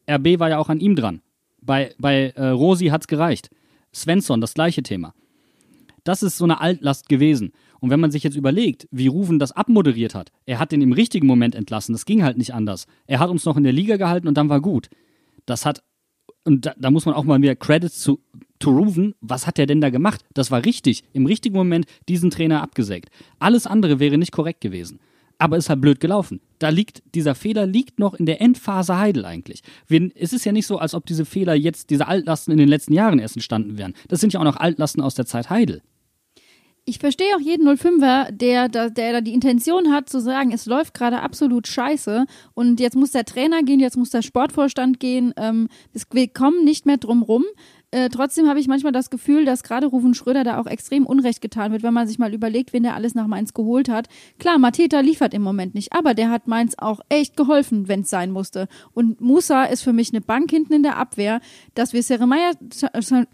S4: RB war ja auch an ihm dran. Bei, bei äh, Rosi hat's gereicht. Svensson, das gleiche Thema. Das ist so eine Altlast gewesen. Und wenn man sich jetzt überlegt, wie Ruven das abmoderiert hat, er hat den im richtigen Moment entlassen, das ging halt nicht anders. Er hat uns noch in der Liga gehalten und dann war gut. Das hat, und da, da muss man auch mal wieder Credits zu, to Ruven, was hat er denn da gemacht? Das war richtig, im richtigen Moment diesen Trainer abgesägt. Alles andere wäre nicht korrekt gewesen. Aber ist halt blöd gelaufen. Da liegt, dieser Fehler liegt noch in der Endphase Heidel eigentlich. Wir, es ist ja nicht so, als ob diese Fehler jetzt, diese Altlasten in den letzten Jahren erst entstanden wären. Das sind ja auch noch Altlasten aus der Zeit Heidel.
S3: Ich verstehe auch jeden 05er, der, da- der da die Intention hat zu sagen, es läuft gerade absolut scheiße und jetzt muss der Trainer gehen, jetzt muss der Sportvorstand gehen. Ähm, wir kommen nicht mehr drum rum. Äh, trotzdem habe ich manchmal das Gefühl, dass gerade Rufen Schröder da auch extrem Unrecht getan wird, wenn man sich mal überlegt, wen der alles nach Mainz geholt hat. Klar, Mateta liefert im Moment nicht, aber der hat Mainz auch echt geholfen, wenn es sein musste. Und Musa ist für mich eine Bank hinten in der Abwehr, dass wir Jeremiah,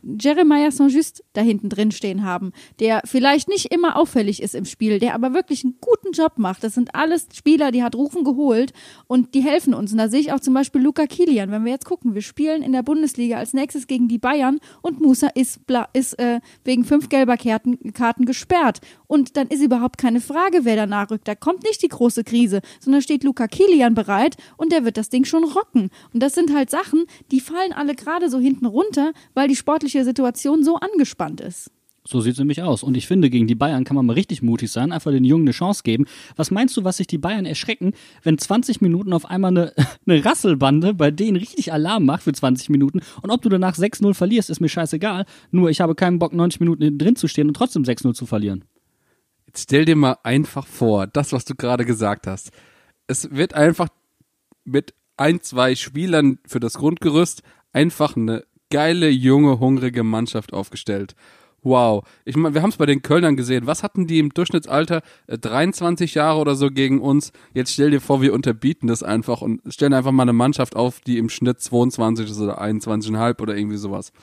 S3: Jeremiah Saint-Just da hinten drin stehen haben, der vielleicht nicht immer auffällig ist im Spiel, der aber wirklich einen guten Job macht. Das sind alles Spieler, die hat Rufen geholt und die helfen uns. Und da sehe ich auch zum Beispiel Luca Kilian, wenn wir jetzt gucken, wir spielen in der Bundesliga als nächstes gegen die Bayern Bayern und Musa ist, ist äh, wegen fünf gelber Karten, Karten gesperrt. Und dann ist überhaupt keine Frage, wer danach rückt. Da kommt nicht die große Krise, sondern steht Luca Kilian bereit und der wird das Ding schon rocken. Und das sind halt Sachen, die fallen alle gerade so hinten runter, weil die sportliche Situation so angespannt ist.
S4: So sieht es nämlich aus. Und ich finde, gegen die Bayern kann man mal richtig mutig sein, einfach den Jungen eine Chance geben. Was meinst du, was sich die Bayern erschrecken, wenn 20 Minuten auf einmal eine, eine Rasselbande bei denen richtig Alarm macht für 20 Minuten? Und ob du danach 6-0 verlierst, ist mir scheißegal. Nur ich habe keinen Bock, 90 Minuten drin zu stehen und trotzdem 6-0 zu verlieren.
S5: Jetzt stell dir mal einfach vor, das, was du gerade gesagt hast. Es wird einfach mit ein, zwei Spielern für das Grundgerüst einfach eine geile, junge, hungrige Mannschaft aufgestellt. Wow. Ich meine, wir haben es bei den Kölnern gesehen. Was hatten die im Durchschnittsalter? Äh, 23 Jahre oder so gegen uns. Jetzt stell dir vor, wir unterbieten das einfach und stellen einfach mal eine Mannschaft auf, die im Schnitt 22 ist oder 21,5 oder irgendwie sowas.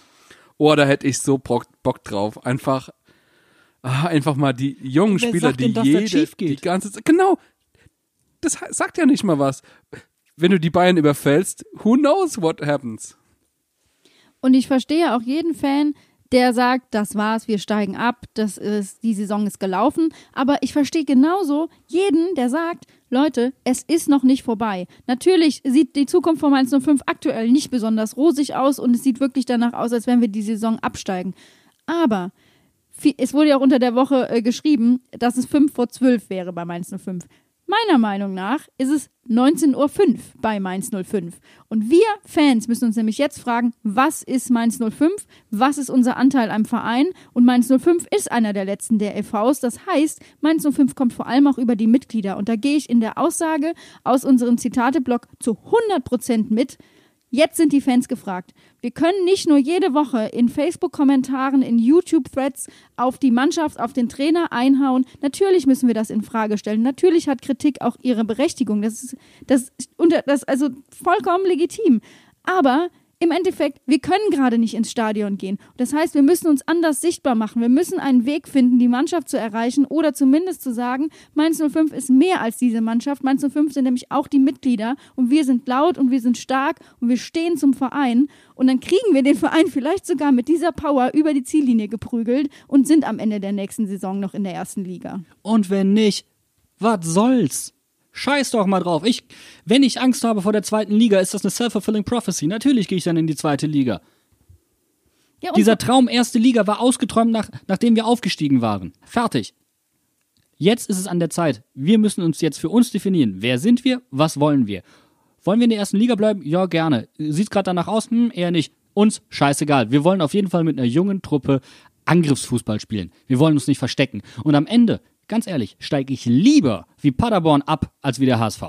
S5: Oh, da hätte ich so Bock, Bock drauf. Einfach, ah, einfach mal die jungen
S4: Wer
S5: Spieler,
S4: sagt
S5: die
S4: denn,
S5: jede, die ganze Zeit, genau. Das sagt ja nicht mal was. Wenn du die Bayern überfällst, who knows what happens?
S3: Und ich verstehe auch jeden Fan, der sagt, das war's, wir steigen ab, das ist, die Saison ist gelaufen. Aber ich verstehe genauso jeden, der sagt, Leute, es ist noch nicht vorbei. Natürlich sieht die Zukunft von Mainz 05 aktuell nicht besonders rosig aus und es sieht wirklich danach aus, als wenn wir die Saison absteigen. Aber es wurde ja auch unter der Woche äh, geschrieben, dass es 5 vor 12 wäre bei Mainz 05. Meiner Meinung nach ist es 19.05 Uhr bei Mainz 05. Und wir Fans müssen uns nämlich jetzt fragen, was ist Mainz 05? Was ist unser Anteil am Verein? Und Mainz 05 ist einer der letzten der EVs. Das heißt, Mainz 05 kommt vor allem auch über die Mitglieder. Und da gehe ich in der Aussage aus unserem Zitateblock zu 100% mit. Jetzt sind die Fans gefragt. Wir können nicht nur jede Woche in Facebook-Kommentaren, in YouTube-Threads auf die Mannschaft, auf den Trainer einhauen. Natürlich müssen wir das in Frage stellen. Natürlich hat Kritik auch ihre Berechtigung. Das ist, das, unter, das ist also vollkommen legitim. Aber im Endeffekt, wir können gerade nicht ins Stadion gehen. Das heißt, wir müssen uns anders sichtbar machen. Wir müssen einen Weg finden, die Mannschaft zu erreichen oder zumindest zu sagen, Mainz 05 ist mehr als diese Mannschaft. Mainz 05 sind nämlich auch die Mitglieder und wir sind laut und wir sind stark und wir stehen zum Verein. Und dann kriegen wir den Verein vielleicht sogar mit dieser Power über die Ziellinie geprügelt und sind am Ende der nächsten Saison noch in der ersten Liga.
S4: Und wenn nicht, was soll's? Scheiß doch mal drauf. Ich, wenn ich Angst habe vor der zweiten Liga, ist das eine self-fulfilling prophecy. Natürlich gehe ich dann in die zweite Liga.
S3: Ja,
S4: Dieser Traum erste Liga war ausgeträumt, nach, nachdem wir aufgestiegen waren. Fertig. Jetzt ist es an der Zeit. Wir müssen uns jetzt für uns definieren. Wer sind wir? Was wollen wir? Wollen wir in der ersten Liga bleiben? Ja, gerne. Sieht gerade danach aus? Hm, eher nicht. Uns scheißegal. Wir wollen auf jeden Fall mit einer jungen Truppe Angriffsfußball spielen. Wir wollen uns nicht verstecken. Und am Ende, ganz ehrlich, steige ich lieber wie Paderborn ab als wie der HSV.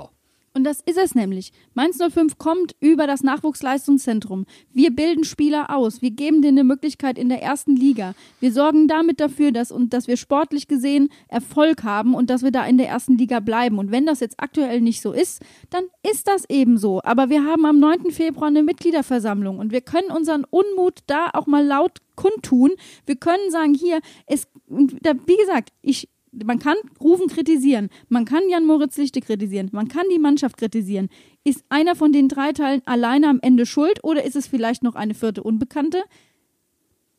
S3: Und das ist es nämlich. Mainz 05 kommt über das Nachwuchsleistungszentrum. Wir bilden Spieler aus. Wir geben denen eine Möglichkeit in der ersten Liga. Wir sorgen damit dafür, dass, und dass wir sportlich gesehen Erfolg haben und dass wir da in der ersten Liga bleiben. Und wenn das jetzt aktuell nicht so ist, dann ist das eben so. Aber wir haben am 9. Februar eine Mitgliederversammlung und wir können unseren Unmut da auch mal laut kundtun. Wir können sagen, hier, es, wie gesagt, ich, man kann Rufen kritisieren, man kann Jan Moritz Lichte kritisieren, man kann die Mannschaft kritisieren. Ist einer von den drei Teilen alleine am Ende schuld oder ist es vielleicht noch eine vierte Unbekannte?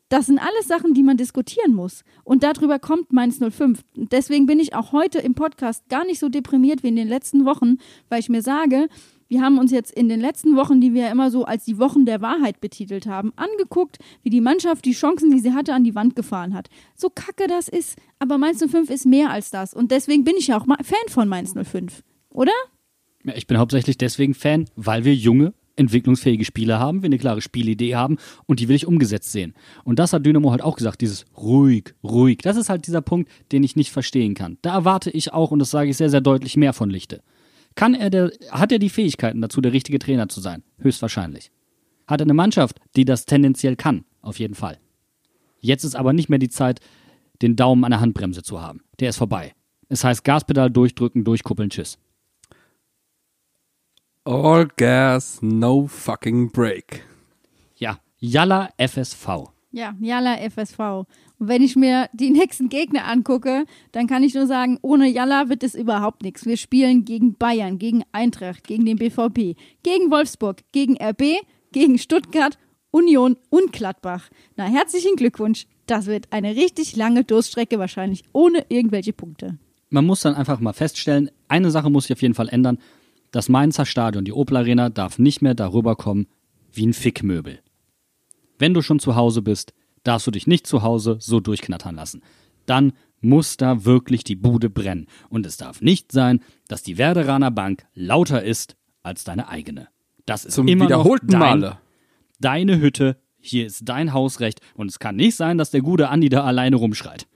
S3: Das sind alles Sachen, die man diskutieren muss. Und darüber kommt Mainz 05. Und Deswegen bin ich auch heute im Podcast gar nicht so deprimiert wie in den letzten Wochen, weil ich mir sage, wir haben uns jetzt in den letzten Wochen, die wir ja immer so als die Wochen der Wahrheit betitelt haben, angeguckt, wie die Mannschaft die Chancen, die sie hatte, an die Wand gefahren hat. So kacke das ist, aber Mainz 05 ist mehr als das. Und deswegen bin ich ja auch Fan von Mainz 05. Oder?
S4: Ja, ich bin hauptsächlich deswegen Fan, weil wir junge, entwicklungsfähige Spieler haben, wir eine klare Spielidee haben und die will ich umgesetzt sehen. Und das hat Dynamo halt auch gesagt, dieses ruhig, ruhig. Das ist halt dieser Punkt, den ich nicht verstehen kann. Da erwarte ich auch, und das sage ich sehr, sehr deutlich, mehr von Lichte. Kann er der, hat er die Fähigkeiten dazu, der richtige Trainer zu sein? Höchstwahrscheinlich. Hat er eine Mannschaft, die das tendenziell kann? auf jeden Fall. Jetzt ist aber nicht mehr die Zeit, den Daumen an der Handbremse zu haben. Der ist vorbei. Es heißt Gaspedal durchdrücken, durchkuppeln, tschüss.
S5: All gas, no fucking break.
S4: Ja, Yalla FSV.
S3: Ja, Jalla FSV. Und wenn ich mir die nächsten Gegner angucke, dann kann ich nur sagen, ohne Jalla wird es überhaupt nichts. Wir spielen gegen Bayern, gegen Eintracht, gegen den BVB, gegen Wolfsburg, gegen RB, gegen Stuttgart, Union und Gladbach. Na, herzlichen Glückwunsch. Das wird eine richtig lange Durststrecke wahrscheinlich ohne irgendwelche Punkte.
S4: Man muss dann einfach mal feststellen, eine Sache muss sich auf jeden Fall ändern. Das Mainzer Stadion, die Opel Arena, darf nicht mehr darüber kommen wie ein Fickmöbel. Wenn du schon zu Hause bist, darfst du dich nicht zu Hause so durchknattern lassen. Dann muss da wirklich die Bude brennen. Und es darf nicht sein, dass die Werderaner Bank lauter ist als deine eigene. Das ist
S5: Zum
S4: immer
S5: wiederholten
S4: noch dein,
S5: Male.
S4: deine Hütte. Hier ist dein Hausrecht. Und es kann nicht sein, dass der gute Andi da alleine rumschreit.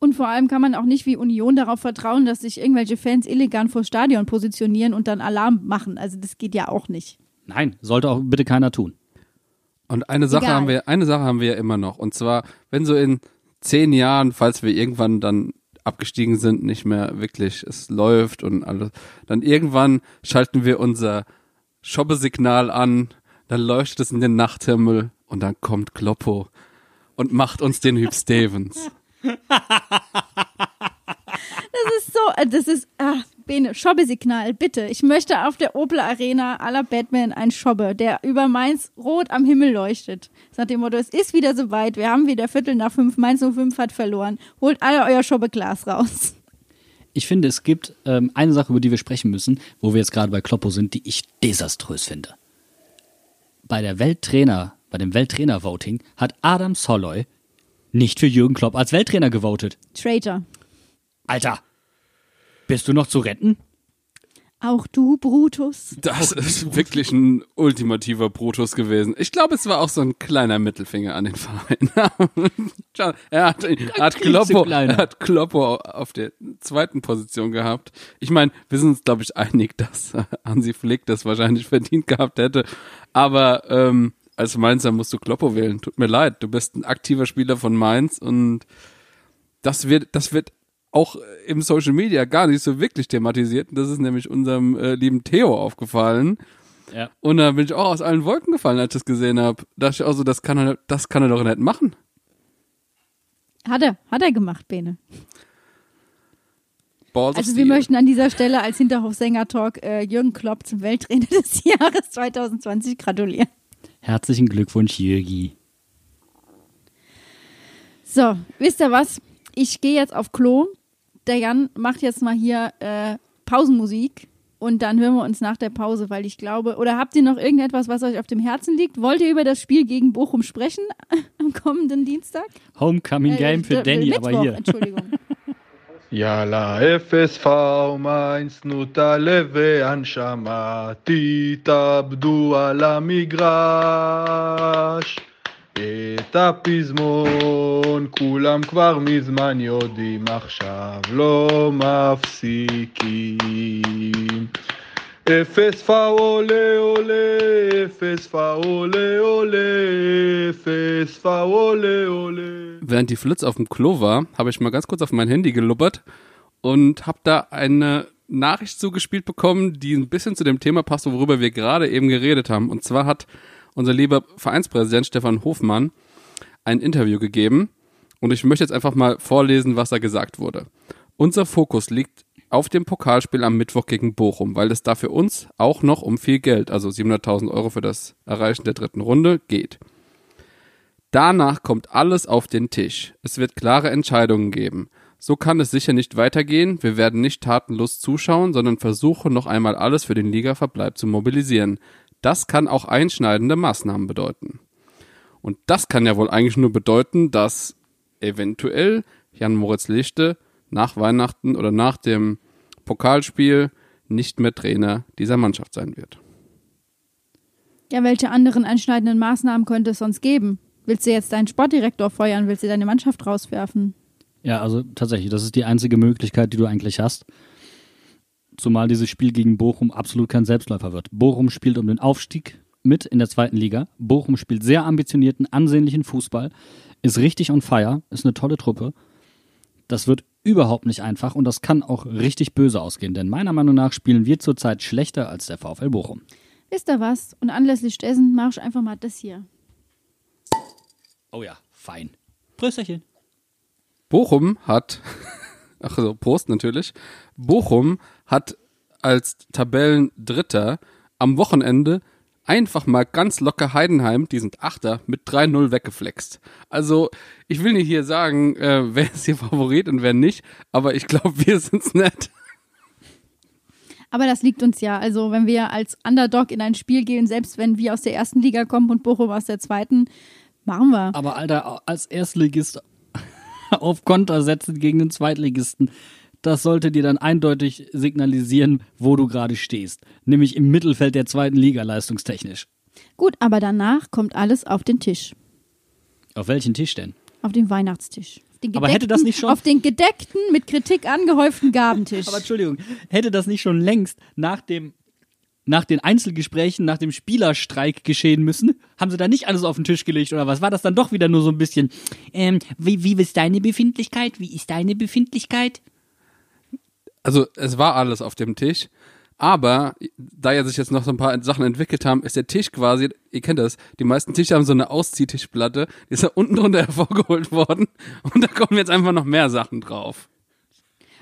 S3: Und vor allem kann man auch nicht wie Union darauf vertrauen, dass sich irgendwelche Fans illegal vor Stadion positionieren und dann Alarm machen. Also das geht ja auch nicht.
S4: Nein, sollte auch bitte keiner tun.
S5: Und eine Sache
S3: Egal.
S5: haben wir, eine Sache haben wir ja immer noch. Und zwar, wenn so in zehn Jahren, falls wir irgendwann dann abgestiegen sind, nicht mehr wirklich, es läuft und alles, dann irgendwann schalten wir unser Schobbesignal an, dann leuchtet es in den Nachthimmel und dann kommt Kloppo und macht uns den Hüb Stevens.
S3: Das ist so, äh, das ist, ah, Bene, Schobbesignal, bitte. Ich möchte auf der Opel Arena aller Batman ein Schobbe, der über Mainz rot am Himmel leuchtet. Nach dem Motto, es ist wieder soweit, wir haben wieder Viertel nach fünf, Mainz 05 hat verloren. Holt alle euer Schobbeglas raus.
S4: Ich finde, es gibt ähm, eine Sache, über die wir sprechen müssen, wo wir jetzt gerade bei Kloppo sind, die ich desaströs finde. Bei der Welttrainer, bei dem Welttrainer-Voting hat Adam Soloy nicht für Jürgen Klopp als Welttrainer gewotet.
S3: Traitor.
S4: Alter, bist du noch zu retten?
S3: Auch du, Brutus.
S5: Das ist wirklich ein ultimativer Brutus gewesen. Ich glaube, es war auch so ein kleiner Mittelfinger an den Verein. er hat, er hat, Kloppo, er hat Kloppo auf der zweiten Position gehabt. Ich meine, wir sind uns, glaube ich, einig, dass Hansi Flick das wahrscheinlich verdient gehabt hätte. Aber ähm, als Mainzer musst du Kloppo wählen. Tut mir leid, du bist ein aktiver Spieler von Mainz und das wird, das wird auch im Social Media gar nicht so wirklich thematisiert. Und Das ist nämlich unserem äh, lieben Theo aufgefallen.
S4: Ja.
S5: Und da bin ich auch aus allen Wolken gefallen, als ich das gesehen habe. Da dachte ich auch so, das kann er, das kann er doch nicht machen.
S3: Hat er, hat er gemacht, Bene.
S5: Balls
S3: Also wir möchten an dieser Stelle als Hinterhofsänger-Talk äh, Jürgen Klopp zum Welttrainer des Jahres 2020 gratulieren.
S4: Herzlichen Glückwunsch, Jürgi.
S3: So, wisst ihr was? Ich gehe jetzt auf Klo der Jan macht jetzt mal hier äh, Pausenmusik und dann hören wir uns nach der Pause, weil ich glaube, oder habt ihr noch irgendetwas, was euch auf dem Herzen liegt? Wollt ihr über das Spiel gegen Bochum sprechen am kommenden Dienstag?
S4: Homecoming äh, Game für Danny,
S3: Mittwoch,
S4: aber hier.
S3: Entschuldigung.
S9: Ja, la FSV Mainz Nutaleve Anshama Tita'abdu ala Migrash את הפזמון כולם כבר מזמן יודעים, עכשיו לא מפסיקים. אפס פאו עולה עולה, אפס פאו עולה עולה, אפס פאו עולה עולה.
S5: Während die Flitz auf dem Klo war, habe ich mal ganz kurz auf mein Handy gelubbert und habe da eine Nachricht zugespielt bekommen, die ein bisschen zu dem Thema passt, worüber wir gerade eben geredet haben. Und zwar hat unser lieber Vereinspräsident Stefan Hofmann ein Interview gegeben und ich möchte jetzt einfach mal vorlesen, was da gesagt wurde. Unser Fokus liegt auf dem Pokalspiel am Mittwoch gegen Bochum, weil es da für uns auch noch um viel Geld, also 700.000 Euro für das Erreichen der dritten Runde, geht. Danach kommt alles auf den Tisch. Es wird klare Entscheidungen geben. So kann es sicher nicht weitergehen. Wir werden nicht tatenlos zuschauen, sondern versuchen noch einmal alles für den Ligaverbleib zu mobilisieren. Das kann auch einschneidende Maßnahmen bedeuten. Und das kann ja wohl eigentlich nur bedeuten, dass eventuell Jan Moritz Lichte nach Weihnachten oder nach dem Pokalspiel nicht mehr Trainer dieser Mannschaft sein wird.
S3: Ja, welche anderen einschneidenden Maßnahmen könnte es sonst geben? Willst du jetzt deinen Sportdirektor feuern? Willst du deine Mannschaft rauswerfen?
S4: Ja, also tatsächlich, das ist die einzige Möglichkeit, die du eigentlich hast. Zumal dieses Spiel gegen Bochum absolut kein Selbstläufer wird. Bochum spielt um den Aufstieg mit in der zweiten Liga. Bochum spielt sehr ambitionierten, ansehnlichen Fußball, ist richtig on fire, ist eine tolle Truppe. Das wird überhaupt nicht einfach und das kann auch richtig böse ausgehen, denn meiner Meinung nach spielen wir zurzeit schlechter als der VfL Bochum.
S3: Wisst ihr was? Und anlässlich dessen mache ich einfach mal das hier.
S4: Oh ja, fein. Prösterchen.
S5: Bochum hat, ach so, Prost natürlich. Bochum hat als Tabellendritter am Wochenende einfach mal ganz locker Heidenheim, die sind Achter, mit 3-0 weggeflext. Also, ich will nicht hier sagen, äh, wer ist hier Favorit und wer nicht, aber ich glaube, wir sind's nicht.
S3: Aber das liegt uns ja. Also, wenn wir als Underdog in ein Spiel gehen, selbst wenn wir aus der ersten Liga kommen und Bochum aus der zweiten, machen wir.
S4: Aber Alter, als Erstligist auf Konter setzen gegen den Zweitligisten, das sollte dir dann eindeutig signalisieren, wo du gerade stehst. Nämlich im Mittelfeld der zweiten Liga leistungstechnisch.
S3: Gut, aber danach kommt alles auf den Tisch.
S4: Auf welchen Tisch denn?
S3: Auf den Weihnachtstisch. Auf den
S4: Aber hätte das
S3: gedeckten-
S4: nicht schon-
S3: Auf den gedeckten, mit Kritik angehäuften Gabentisch.
S4: Aber Entschuldigung, hätte das nicht schon längst nach dem nach den Einzelgesprächen, nach dem Spielerstreik geschehen müssen? Haben sie da nicht alles auf den Tisch gelegt oder was? War das dann doch wieder nur so ein bisschen, ähm, wie, wie ist deine Befindlichkeit? Wie ist deine Befindlichkeit?
S5: Also, es war alles auf dem Tisch. Aber da ja sich jetzt noch so ein paar Sachen entwickelt haben, ist der Tisch quasi, ihr kennt das, die meisten Tische haben so eine Ausziehtischplatte, die ist da unten drunter hervorgeholt worden und da kommen jetzt einfach noch mehr Sachen drauf.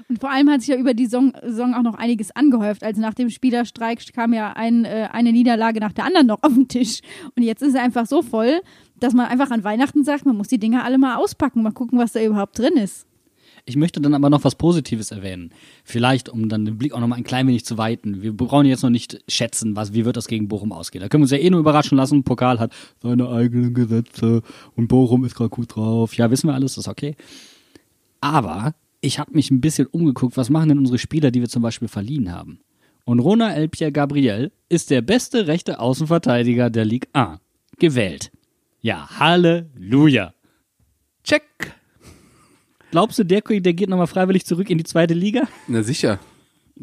S3: Und vor allem hat sich ja über die Saison, auch noch einiges angehäuft. Also nach dem Spielerstreik kam ja ein, äh, eine Niederlage nach der anderen noch auf den Tisch. Und jetzt ist er einfach so voll, dass man einfach an Weihnachten sagt, man muss die Dinger alle mal auspacken, mal gucken, was da überhaupt drin ist.
S4: Ich möchte dann aber noch was Positives erwähnen. Vielleicht, um dann den Blick auch noch mal ein klein wenig zu weiten. Wir brauchen jetzt noch nicht schätzen, was, wie wird das gegen Bochum ausgehen. Da können wir uns ja eh nur überraschen lassen. Pokal hat seine eigenen Gesetze und Bochum ist gerade gut drauf. Ja, wissen wir alles, ist okay. Aber ich habe mich ein bisschen umgeguckt, was machen denn unsere Spieler, die wir zum Beispiel verliehen haben. Und Rona El Pierre Gabriel ist der beste rechte Außenverteidiger der Ligue A. Gewählt. Ja, Halleluja.
S5: Check.
S4: Glaubst du, der, der geht nochmal freiwillig zurück in die zweite Liga?
S5: Na sicher.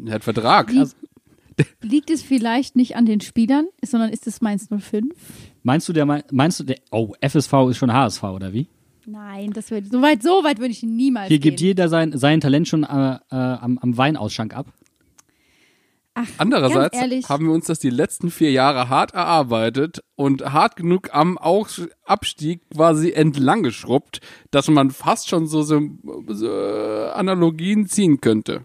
S5: Er hat Vertrag.
S3: Liegt, liegt es vielleicht nicht an den Spielern, sondern ist es Mainz 05?
S4: Meinst du, der meinst du, der, oh, FSV ist schon HSV, oder wie?
S3: Nein, das würde so weit, so weit würde ich niemals
S4: Hier
S3: gehen.
S4: gibt jeder sein, sein Talent schon äh, äh, am, am Weinausschank ab.
S3: Ach,
S5: Andererseits haben wir uns das die letzten vier Jahre hart erarbeitet und hart genug am Abstieg quasi entlang geschrubbt, dass man fast schon so, so, so Analogien ziehen könnte.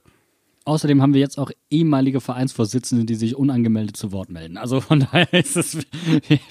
S4: Außerdem haben wir jetzt auch ehemalige Vereinsvorsitzende, die sich unangemeldet zu Wort melden. Also von daher ist es,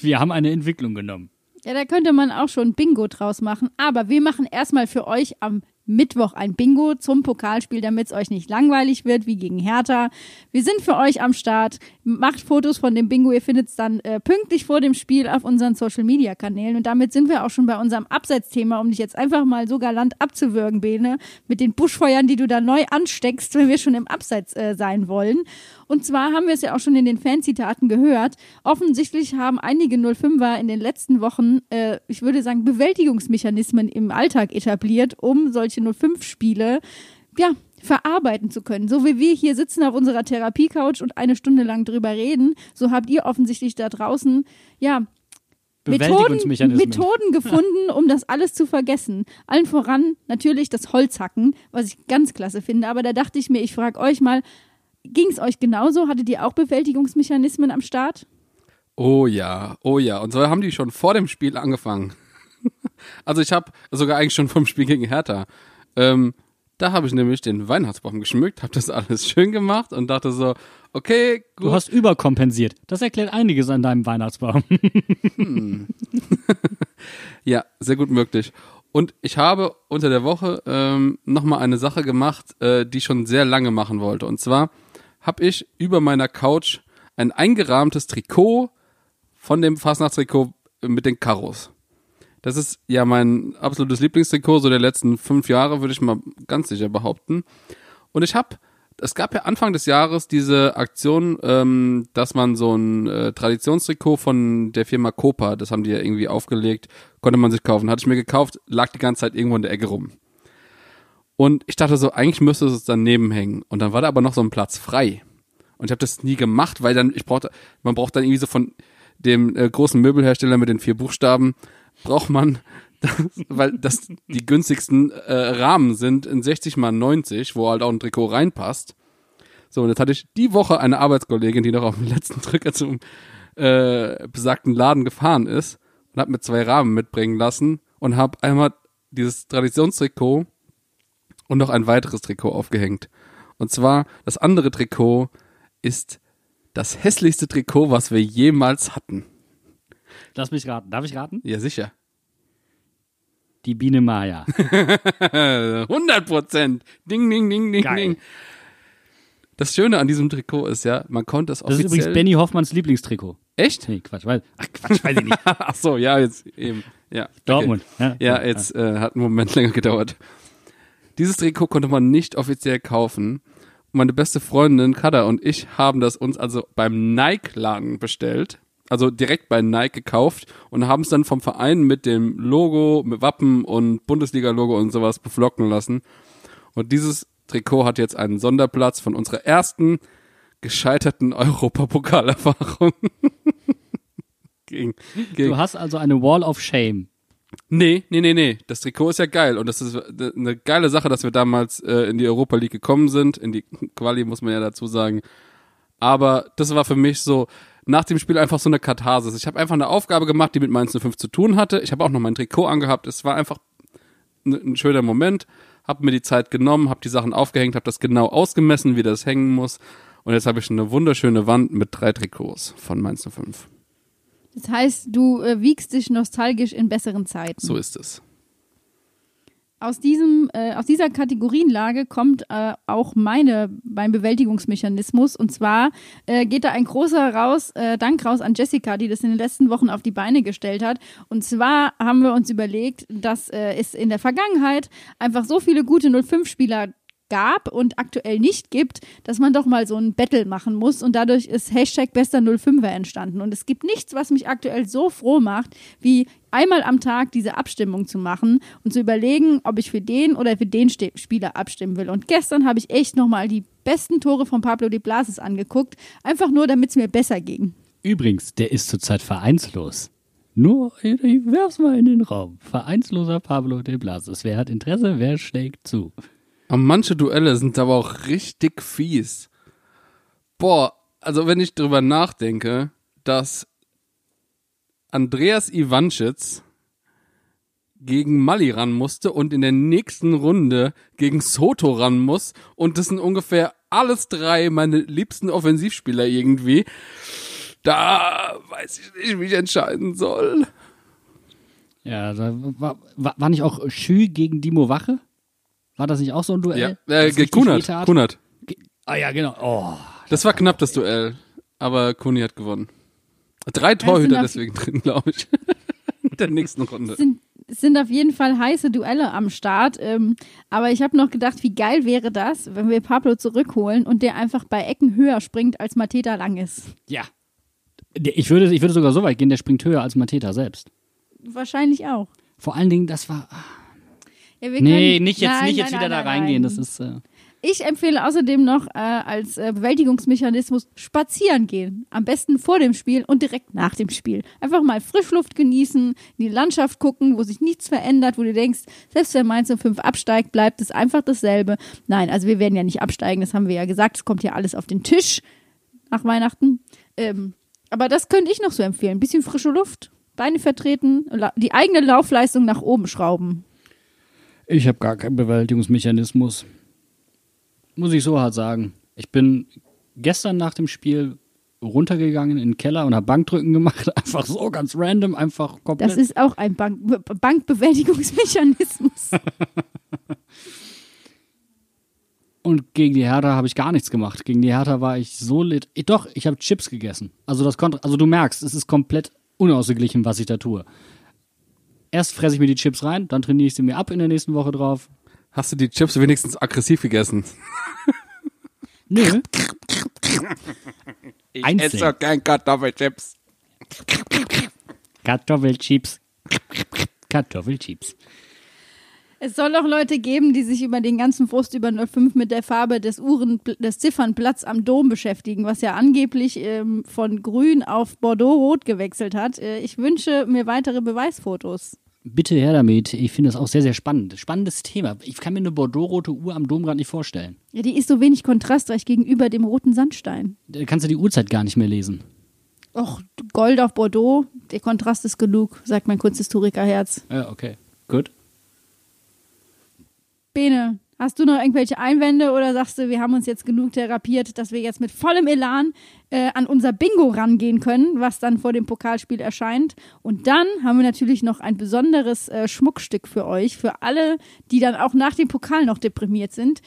S4: wir haben eine Entwicklung genommen.
S3: Ja, da könnte man auch schon Bingo draus machen. Aber wir machen erstmal für euch am Mittwoch ein Bingo zum Pokalspiel, damit es euch nicht langweilig wird wie gegen Hertha. Wir sind für euch am Start. Macht Fotos von dem Bingo. Ihr findet es dann äh, pünktlich vor dem Spiel auf unseren Social Media Kanälen. Und damit sind wir auch schon bei unserem Abseitsthema, um dich jetzt einfach mal so galant abzuwürgen, Bene, mit den Buschfeuern, die du da neu ansteckst, wenn wir schon im Abseits äh, sein wollen. Und zwar haben wir es ja auch schon in den Fanzitaten gehört. Offensichtlich haben einige 05er in den letzten Wochen, äh, ich würde sagen, Bewältigungsmechanismen im Alltag etabliert, um solche 05-Spiele, ja, verarbeiten zu können. So wie wir hier sitzen auf unserer Therapiecouch und eine Stunde lang drüber reden, so habt ihr offensichtlich da draußen, ja, Methoden. Methoden gefunden, um das alles zu vergessen. Allen voran natürlich das Holzhacken, was ich ganz klasse finde. Aber da dachte ich mir, ich frage euch mal, ging es euch genauso? Hattet ihr auch Bewältigungsmechanismen am Start?
S5: Oh ja, oh ja. Und so haben die schon vor dem Spiel angefangen. Also ich habe sogar eigentlich schon vom Spiel gegen Hertha. Ähm, da habe ich nämlich den Weihnachtsbaum geschmückt, habe das alles schön gemacht und dachte so, okay, gut.
S4: Du hast überkompensiert. Das erklärt einiges an deinem Weihnachtsbaum.
S5: Ja, sehr gut möglich. Und ich habe unter der Woche ähm, nochmal eine Sache gemacht, äh, die ich schon sehr lange machen wollte. Und zwar habe ich über meiner Couch ein eingerahmtes Trikot von dem Fastnachtstrikot mit den Karos. Das ist ja mein absolutes Lieblingstrikot, so der letzten fünf Jahre, würde ich mal ganz sicher behaupten. Und ich habe, es gab ja Anfang des Jahres diese Aktion, ähm, dass man so ein äh, Traditionstrikot von der Firma Copa, das haben die ja irgendwie aufgelegt, konnte man sich kaufen. Hatte ich mir gekauft, lag die ganze Zeit irgendwo in der Ecke rum. Und ich dachte so, eigentlich müsste es daneben hängen. Und dann war da aber noch so ein Platz frei. Und ich habe das nie gemacht, weil dann, ich brauchte, man braucht dann irgendwie so von dem äh, großen Möbelhersteller mit den vier Buchstaben, braucht man, das, weil das die günstigsten äh, Rahmen sind in 60 mal 90, wo halt auch ein Trikot reinpasst. So, und jetzt hatte ich die Woche eine Arbeitskollegin, die noch auf dem letzten Drücker zum äh, besagten Laden gefahren ist und hat mir zwei Rahmen mitbringen lassen und habe einmal dieses Traditionstrikot und noch ein weiteres Trikot aufgehängt. Und zwar das andere Trikot ist das hässlichste Trikot, was wir jemals hatten.
S4: Lass mich raten. Darf ich raten?
S5: Ja, sicher.
S4: Die Biene Maya.
S5: 100 Prozent. Ding, ding, ding, ding,
S4: Geil.
S5: ding. Das Schöne an diesem Trikot ist ja, man konnte es
S4: Das ist
S5: offiziell...
S4: übrigens Benny Hoffmanns Lieblingstrikot.
S5: Echt?
S4: Nee, Quatsch. Weil, ach, Quatsch, weiß ich nicht.
S5: Ach so, ja, jetzt eben. Ja. okay.
S4: Dortmund. Ja,
S5: Ja, jetzt äh, hat einen Moment länger gedauert. Dieses Trikot konnte man nicht offiziell kaufen. Meine beste Freundin Kada und ich haben das uns also beim Nike-Laden bestellt. Also direkt bei Nike gekauft und haben es dann vom Verein mit dem Logo, mit Wappen und Bundesliga-Logo und sowas beflocken lassen. Und dieses Trikot hat jetzt einen Sonderplatz von unserer ersten gescheiterten Europapokalerfahrung. gegen, gegen,
S4: Du hast also eine Wall of Shame.
S5: Nee, nee, nee, nee. Das Trikot ist ja geil und das ist eine geile Sache, dass wir damals äh, in die Europa League gekommen sind. In die Quali muss man ja dazu sagen. Aber das war für mich so nach dem Spiel einfach so eine Katharsis. Ich habe einfach eine Aufgabe gemacht, die mit Mainz 05 zu tun hatte. Ich habe auch noch mein Trikot angehabt. Es war einfach ein, schöner Moment. Hab mir die Zeit genommen, hab die Sachen aufgehängt, hab das genau ausgemessen, wie das hängen muss. Und jetzt habe ich eine wunderschöne Wand mit drei Trikots von Mainz 05.
S3: Das heißt, du äh, wiegst dich nostalgisch in besseren Zeiten.
S5: So ist es.
S3: Aus, diesem, äh, aus dieser Kategorienlage kommt äh, auch meine, mein Bewältigungsmechanismus. Und zwar äh, geht da ein großer raus, äh, Dank raus an Jessica, die das in den letzten Wochen auf die Beine gestellt hat. Und zwar haben wir uns überlegt, dass äh, es in der Vergangenheit einfach so viele gute 05-Spieler gab und aktuell nicht gibt, dass man doch mal so ein Battle machen muss und dadurch ist Hashtag bester 05er entstanden und es gibt nichts, was mich aktuell so froh macht, wie einmal am Tag diese Abstimmung zu machen und zu überlegen, ob ich für den oder für den Spieler abstimmen will. Und gestern habe ich echt nochmal die besten Tore von Pablo de Blasis angeguckt, einfach nur, damit es mir besser ging.
S4: Übrigens, der ist zurzeit vereinslos. Nur, ich werf's mal in den Raum. Vereinsloser Pablo de Blasis. Wer hat Interesse, wer schlägt zu?
S5: Aber manche Duelle sind aber auch richtig fies. Boah, also wenn ich drüber nachdenke, dass Andreas Ivanschitz gegen Mali ran musste und in der nächsten Runde gegen Soto ran muss und das sind ungefähr alles drei meine liebsten Offensivspieler irgendwie. Da weiß ich nicht, wie ich entscheiden soll.
S4: Ja, da war, war nicht auch Schü gegen Dimo Wache? War das nicht auch so ein Duell?
S5: Ja, äh, Kunert? Kunert.
S4: Ah ja, genau. Oh,
S5: Das war knapp das Duell, aber Kuni hat gewonnen. Drei Torhüter deswegen drin, glaube ich. In der nächsten Runde.
S3: sind, es sind auf jeden Fall heiße Duelle am Start. Ähm, aber ich habe noch gedacht, wie geil wäre das, wenn wir Pablo zurückholen und der einfach bei Ecken höher springt, als Mateta lang ist.
S4: ja. Ich würde, ich würde sogar so weit gehen, der springt höher als Mateta selbst.
S3: Wahrscheinlich auch.
S4: Vor allen Dingen, das war.
S3: Ja, wir
S4: Nee,
S3: können-
S4: nicht jetzt,
S3: Nein,
S4: nicht jetzt
S3: nein,
S4: wieder
S3: nein,
S4: da reingehen. Das ist. Äh,
S3: Ich empfehle außerdem noch äh, als äh, Bewältigungsmechanismus spazieren gehen. Am besten vor dem Spiel und direkt nach dem Spiel. Einfach mal Frischluft genießen, in die Landschaft gucken, wo sich nichts verändert, wo du denkst, selbst wenn Mainz 05 absteigt, bleibt es einfach dasselbe. Nein, also wir werden ja nicht absteigen, das haben wir ja gesagt. Es kommt ja alles auf den Tisch nach Weihnachten. Ähm, aber das könnte ich noch so empfehlen. Ein bisschen frische Luft, Beine vertreten, die eigene Laufleistung nach oben schrauben.
S4: Ich habe gar keinen Bewältigungsmechanismus. Muss ich so hart sagen. Ich bin gestern nach dem Spiel runtergegangen in den Keller und habe Bankdrücken gemacht. Einfach so ganz random, einfach komplett.
S3: Das ist auch ein Bank Bankbewältigungsmechanismus.
S4: Und gegen die Hertha habe ich gar nichts gemacht. Gegen die Hertha war ich so lit. Doch, ich habe Chips gegessen. Also das konnte, also du merkst, es ist komplett unausgeglichen, was ich da tue. Erst fresse ich mir die Chips rein, dann trainiere ich sie mir ab in der nächsten Woche drauf.
S5: Hast du die Chips wenigstens aggressiv gegessen?
S4: Nö.
S5: Ich
S4: Einzeln.
S5: esse doch kein Kartoffelchips.
S4: Kartoffelchips. Kartoffelchips.
S3: Es soll auch Leute geben, die sich über den ganzen Frust über 05 mit der Farbe des Uhren, des Ziffernblatts am Dom beschäftigen, was ja angeblich ähm, von grün auf Bordeaux-rot gewechselt hat. Äh, ich wünsche mir weitere Beweisfotos.
S4: Bitte her damit. Ich finde das auch sehr, sehr spannend. Spannendes Thema. Ich kann mir eine Bordeaux-rote Uhr am Dom gerade nicht vorstellen.
S3: Ja, die ist so wenig kontrastreich gegenüber dem roten Sandstein.
S4: Da kannst du die Uhrzeit gar nicht mehr lesen.
S3: Och, Gold auf Bordeaux, der Kontrast ist genug, sagt mein Kunsthistorikerherz.
S4: Ja, okay. Gut.
S3: Bene, hast du noch irgendwelche Einwände oder sagst du, wir haben uns jetzt genug therapiert, dass wir jetzt mit vollem Elan äh, an unser Bingo rangehen können, was dann vor dem Pokalspiel erscheint? Und dann haben wir natürlich noch ein besonderes äh, Schmuckstück für euch, für alle, die dann auch nach dem Pokal noch deprimiert sind.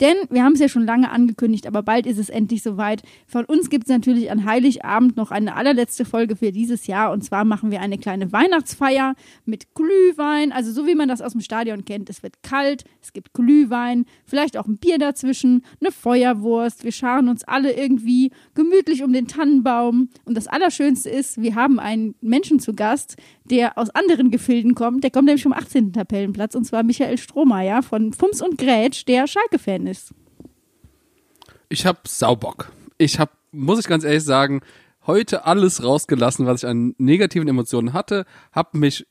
S3: Denn wir haben es ja schon lange angekündigt, aber bald ist es endlich soweit. Von uns gibt es natürlich an Heiligabend noch eine allerletzte Folge für dieses Jahr. Und zwar machen wir eine kleine Weihnachtsfeier mit Glühwein. Also so wie man das aus dem Stadion kennt. Es wird kalt, es gibt Glühwein, vielleicht auch ein Bier dazwischen, eine Feuerwurst. Wir scharen uns alle irgendwie gemütlich um den Tannenbaum. Und das Allerschönste ist, wir haben einen Menschen zu Gast, der aus anderen Gefilden kommt. Der kommt nämlich vom 18. Tabellenplatz. Und zwar Michael Strohmeier von Fums und Grätsch, der Schalke-Fan ist.
S5: Ich hab Saubock. Ich hab, muss ich ganz ehrlich sagen, heute alles rausgelassen, was ich an negativen Emotionen hatte, hab mich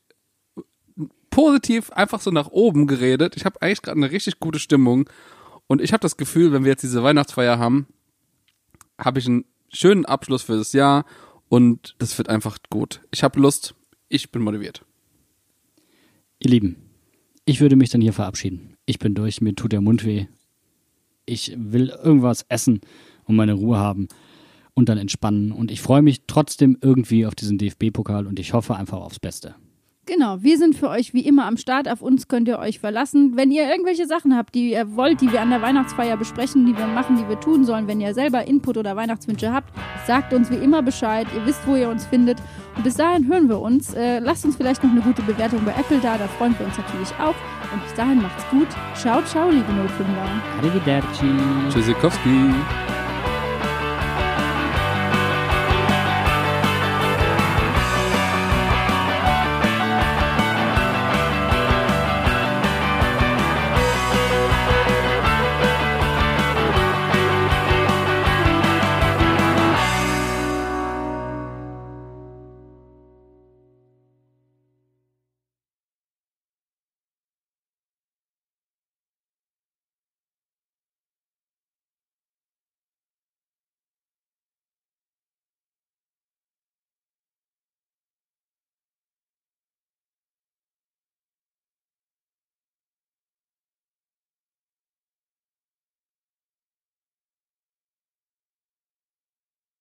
S5: positiv einfach so nach oben geredet. Ich habe eigentlich gerade eine richtig gute Stimmung und ich habe das Gefühl, wenn wir jetzt diese Weihnachtsfeier haben, habe ich einen schönen Abschluss für das Jahr und das wird einfach gut. Ich habe Lust, ich bin motiviert.
S4: Ihr Lieben, ich würde mich dann hier verabschieden. Ich bin durch, mir tut der Mund weh. Ich will irgendwas essen und meine Ruhe haben und dann entspannen. Und ich freue mich trotzdem irgendwie auf diesen DFB-Pokal und ich hoffe einfach aufs Beste.
S3: Genau, wir sind für euch wie immer am Start. Auf uns könnt ihr euch verlassen. Wenn ihr irgendwelche Sachen habt, die ihr wollt, die wir an der Weihnachtsfeier besprechen, die wir machen, die wir tun sollen, wenn ihr selber Input oder Weihnachtswünsche habt, sagt uns wie immer Bescheid. Ihr wisst, wo ihr uns findet. Und bis dahin hören wir uns. Äh, lasst uns vielleicht noch eine gute Bewertung bei Apple da. Da freuen wir uns natürlich auch. Und bis dahin macht's gut. Ciao, ciao, liebe Notfinder.
S4: Arrivederci.
S5: Tschüssikowski.